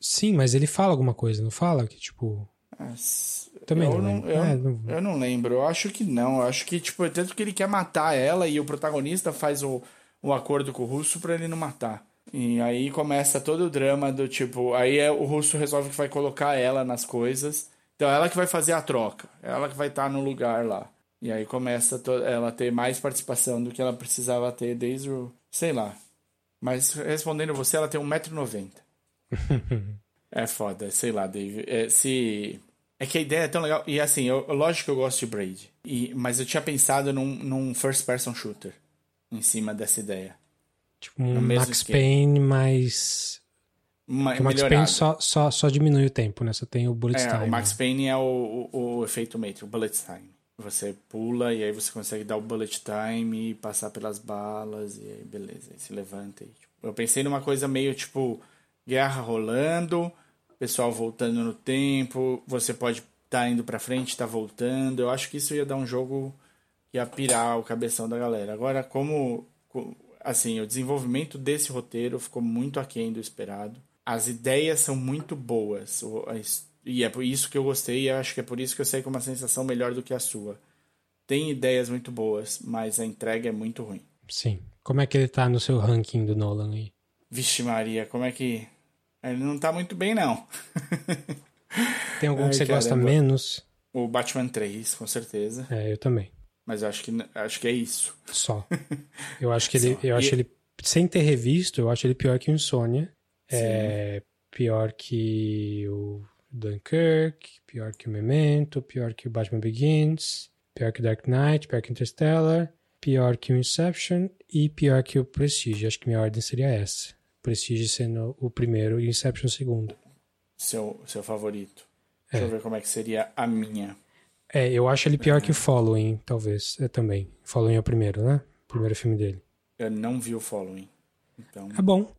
Sim, mas ele fala alguma coisa, não fala? Que tipo. Mas Também eu não não, lembro. eu, É, não- eu não lembro. Eu acho que não. Eu acho que, tipo, tanto que ele quer matar ela e o protagonista faz o, o acordo com o russo pra ele não matar. E aí começa todo o drama do tipo. Aí é, o russo resolve que vai colocar ela nas coisas. Então ela que vai fazer a troca. Ela que vai estar no lugar lá. E aí começa ela a ter mais participação do que ela precisava ter desde o. Sei lá. Mas respondendo você, ela tem 1,90m. É foda, sei lá, Dave. É, se. É que a ideia é tão legal. E assim, eu, lógico que eu gosto de Braid. E, mas eu tinha pensado num, num first person shooter em cima dessa ideia. Tipo um Max esquema. Payne, mas. Uma, O Max melhorado. Payne só, só, só diminui o tempo, né? Só tem o bullet É, time. o Max né? Payne é o, o, o efeito Matrix, o bullet time. Você pula e aí você consegue dar o bullet time e passar pelas balas e aí beleza, aí se levanta. E, tipo, eu pensei numa coisa meio tipo guerra rolando, pessoal voltando no tempo, você pode estar indo pra frente, tá voltando. Eu acho que isso ia dar um jogo que ia pirar o cabeção da galera. Agora, como co- assim, o desenvolvimento desse roteiro ficou muito aquém do esperado. As ideias são muito boas. a his- E é por isso que eu gostei e acho que é por isso que eu saí com uma sensação melhor do que a sua. Tem ideias muito boas, mas a entrega é muito ruim. Sim. Como é que ele tá no seu ranking do Nolan aí? Vixe Maria, como é que. Ele não tá muito bem, não. Tem algum Ai, que você gosta menos? o Batman 3, com certeza. É, eu também. Mas eu acho que, acho que é isso. Só. Eu acho que ele. Eu acho E- ele. Sem ter revisto, eu acho ele pior que o Insônia. É pior que o Dunkirk, pior que o Memento, pior que o Batman Begins, pior que o Dark Knight, pior que o Interstellar, pior que o Inception e pior que o Prestige. Acho que minha ordem seria essa. Prestige sendo o primeiro e Inception o segundo. Seu, seu favorito. Deixa eu ver como é que seria a minha. É, eu acho ele pior que o Following, talvez. É também. Following é o primeiro, né? O primeiro filme dele. Eu não vi o Following. Então. É bom.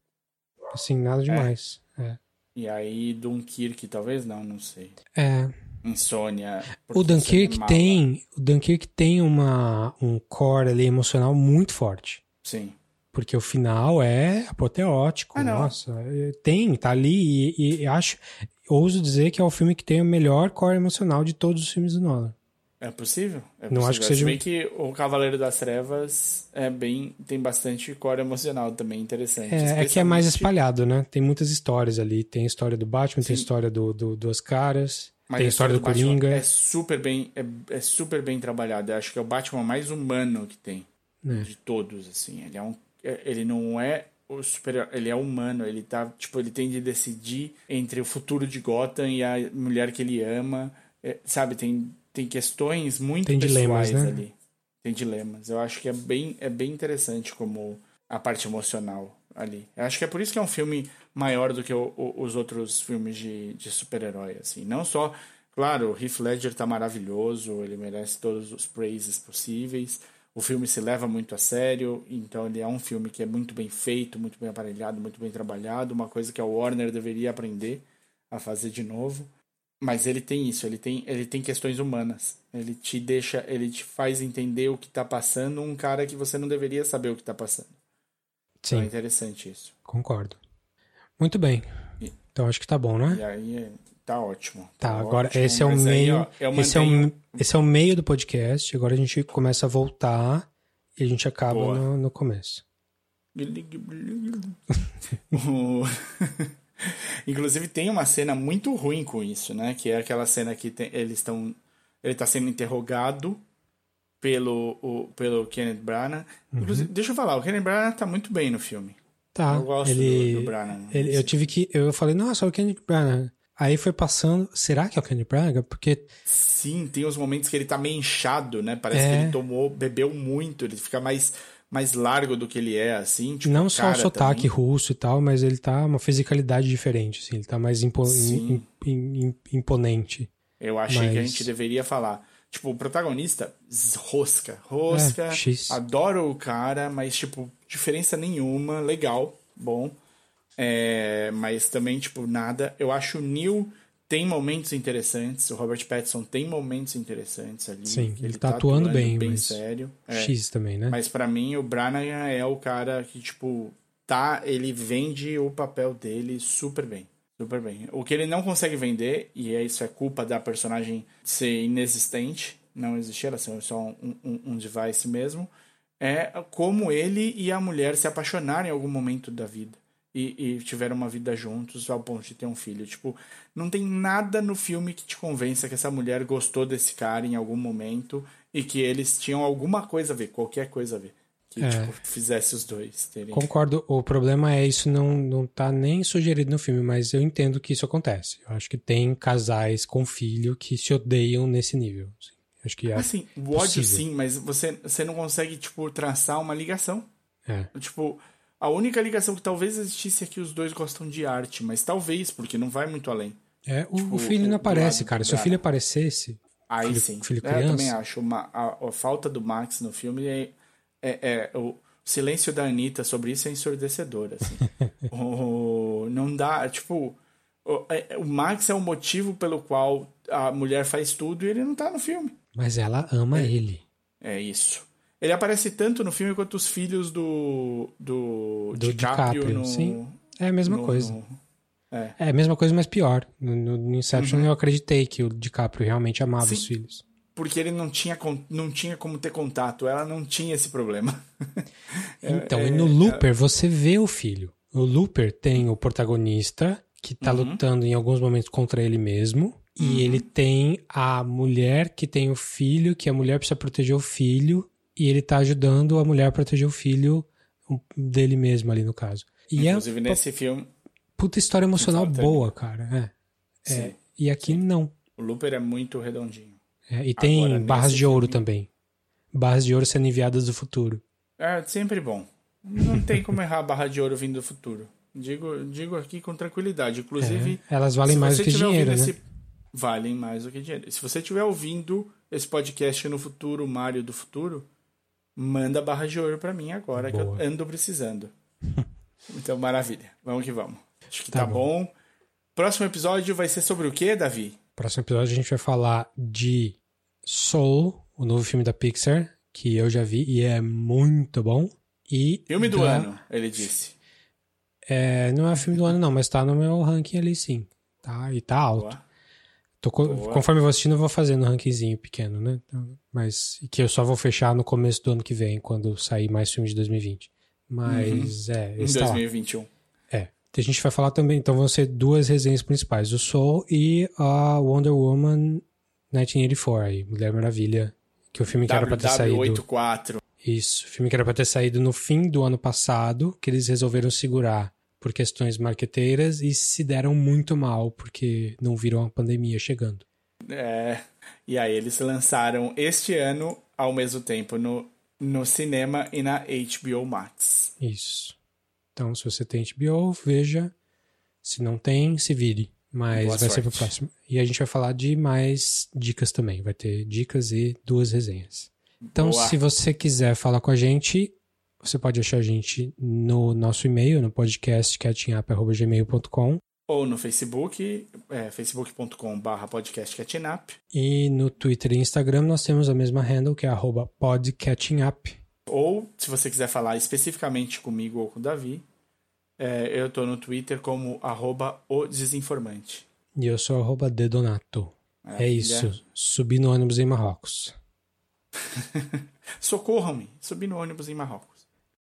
Assim, nada demais. É. E aí, Dunkirk, talvez não, não sei. É. Insônia. O Dunkirk tem, o Dunkirk tem uma um core ali emocional muito forte, Sim. porque o final é apoteótico, Ah, nossa, é, tem, tá ali e, e acho, ouso dizer que é o filme que tem o melhor core emocional de todos os filmes do Nolan. É possível? É Não possível. acho que seja Se bem que o Cavaleiro das Trevas é bem. tem bastante core emocional também interessante. É, é que é mais espalhado, né? Tem muitas histórias ali, tem a história do Batman, tem a Sim. história do, do Duas Caras, Mas tem a história do Batman Coringa. É super bem, é, é super bem trabalhado. Eu acho que é o Batman mais humano que tem. É. De todos, assim. Ele é um. é- Ele não é o super ele é humano, ele tá, tipo, ele tem de decidir entre o futuro de Gotham e a mulher que ele ama, É, sabe, tem, tem questões muito Tem dilemas, pessoais né? ali. Tem dilemas. Eu acho que é bem, é bem interessante como a parte emocional ali. Eu acho que é por isso que é um filme maior do que o- o- os outros filmes de, de super-herói, assim. Não só, claro, o Heath Ledger tá maravilhoso, ele merece todos os praises possíveis. O filme se leva muito a sério, então ele é um filme que é muito bem feito, muito bem aparelhado, muito bem trabalhado, uma coisa que a Warner deveria aprender a fazer de novo. Mas ele tem isso, ele tem, ele tem questões humanas. Ele te deixa, ele te faz entender o que tá passando um cara que você não deveria saber o que tá passando. Então é Sim, interessante isso. concordo. Muito bem. E- Então acho que tá bom, né? E aí é- tá ótimo. Tá, agora ótimo, esse é o mas aí, meio. ó, esse, é o, mantenho- esse é o meio do podcast. Agora a gente começa a voltar e a gente acaba no, no começo. Inclusive tem uma cena muito ruim com isso, né? Que é aquela cena que tem- eles estão. Ele está sendo interrogado pelo, o, pelo Kenneth Branagh. Uhum. Deixa eu falar, o Kenneth Branagh tá muito bem no filme. Tá. eu gosto ele, do, do Branagh. ele- eu tive que. Eu falei, nossa, é o Kenny Branagh. Aí foi passando. Será que é o Kenny Branagh? Porque Sim, tem os momentos que ele tá meio inchado, né? Parece É. que ele tomou, bebeu muito, ele fica mais, mais largo do que ele é, assim. Tipo, não só o sotaque também. russo e tal, mas ele tá uma fisicalidade diferente, assim. Ele tá mais impo- imponente. Eu achei Mas- que a gente deveria falar. Tipo, o protagonista, rosca. Rosca. É, adoro o cara, mas, tipo, diferença nenhuma. Legal, bom. É, mas também, tipo, nada. Eu acho o Neil tem momentos interessantes. O Robert Pattinson tem momentos interessantes ali. Sim, que ele tá atuando bem, bem mas- sério. É. X também, né? Mas pra mim, o Branagh é o cara que, tipo, tá. Ele vende o papel dele super bem. Super bem. O que ele não consegue vender, e é isso é culpa da personagem ser inexistente, não existir, ela ser só um, um, um device mesmo, é como ele e a mulher se apaixonarem em algum momento da vida. E, e tiveram uma vida juntos ao ponto de ter um filho. Tipo, não tem nada no filme que te convença que essa mulher gostou desse cara em algum momento e que eles tinham alguma coisa a ver, qualquer coisa a ver. Que, É. tipo, fizesse os dois terem. Concordo, o problema é isso não, não tá nem sugerido no filme, mas eu entendo que isso acontece. Eu acho que tem casais com filho que se odeiam nesse nível. assim. Acho que é. Assim, o ódio possível. sim, mas você, você não consegue, tipo, traçar uma ligação. é. Tipo, a única ligação que talvez existisse é que os dois gostam de arte, mas talvez, porque não vai muito além. É, o, Tipo, o filho não aparece, cara. Se o filho aparecesse, Aí Filho- sim. filho É, eu também criança? acho. Uma, a, a falta do Max no filme é, é, é- o silêncio da Anitta sobre isso é ensurdecedor, assim. o, não dá, tipo, o, é- o Max é o motivo pelo qual a mulher faz tudo e ele não tá no filme. mas ela ama ele. É isso. Ele aparece tanto no filme quanto os filhos do, do, Do DiCaprio, DiCaprio, no, sim. É a mesma no- coisa. no- é. É a mesma coisa, mas pior. No, no- Inception eu acreditei que o DiCaprio realmente amava Uhum. Sim. os filhos. Porque ele não tinha, não tinha como ter contato. Ela não tinha esse problema. É, Então, e no Looper você vê o filho. O Looper tem o protagonista que tá Uhum. lutando em alguns momentos contra ele mesmo. E ele tem a mulher que tem o filho, que a mulher precisa proteger o filho. E ele tá ajudando a mulher a proteger o filho dele mesmo ali no caso. E Inclusive, é nesse filme, puta história emocional boa, cara. É. É. Sim. E aqui não. o Looper é muito redondinho. É, e tem Agora, barras de ouro filme- também. Barras de ouro sendo enviadas do futuro. É sempre bom. Não tem como errar a barra de ouro vindo do futuro. Digo, digo aqui com tranquilidade. Inclusive, É, elas valem mais do que dinheiro, né? esse- Valem mais do que dinheiro. Se você estiver ouvindo esse podcast no futuro, o Mário do futuro, manda barra de ouro pra mim agora, que Boa. eu ando precisando. então, maravilha. Vamos que vamos. Acho que Tá tá, bom. Próximo episódio vai ser sobre o quê, Davi? Próximo episódio a gente vai falar de Soul, o novo filme da Pixar, que eu já vi e é muito bom. E Filme do da- ano, ele disse. É, não é filme do ano não, mas tá no meu ranking ali sim. Tá, e tá alto. Boa. Tô conforme eu vou assistindo, eu vou fazendo um rankingzinho pequeno, né? Então, mas que eu só vou fechar no começo do ano que vem, quando sair mais filmes de 2020. Mas é, Em esse tá lá. 2021. É. A gente vai falar também, então vão ser duas resenhas principais, o Soul e a Wonder Woman 1984 aí, Mulher Maravilha, que o filme que era pra ter saído. WW84. Isso, o filme que era pra ter saído no fim do ano passado, que eles resolveram segurar por questões marqueteiras e se deram muito mal porque não viram a pandemia chegando. É, e aí eles lançaram este ano ao mesmo tempo no, no cinema e na HBO Max. Isso. Então, se você tem HBO, veja. Se não tem, se vire. Mas Boa vai ser pro sorte. próximo. E a gente vai falar de mais dicas também. Vai ter dicas e duas resenhas. Então, Boa. se você quiser falar com a gente, você pode achar a gente no nosso e-mail, no podcast catchingup.gmail.com Ou no Facebook, é, facebook.com.br podcastcatchingup. e no Twitter e Instagram nós temos a mesma handle, que é arroba podcatchingup. Ou, se você quiser falar especificamente comigo ou com o Davi, é, eu tô no Twitter como arroba o desinformante. E eu sou arroba dedonato. É Maravilha. isso. Subi no ônibus em Marrocos. Socorram-me, subi no ônibus em Marrocos.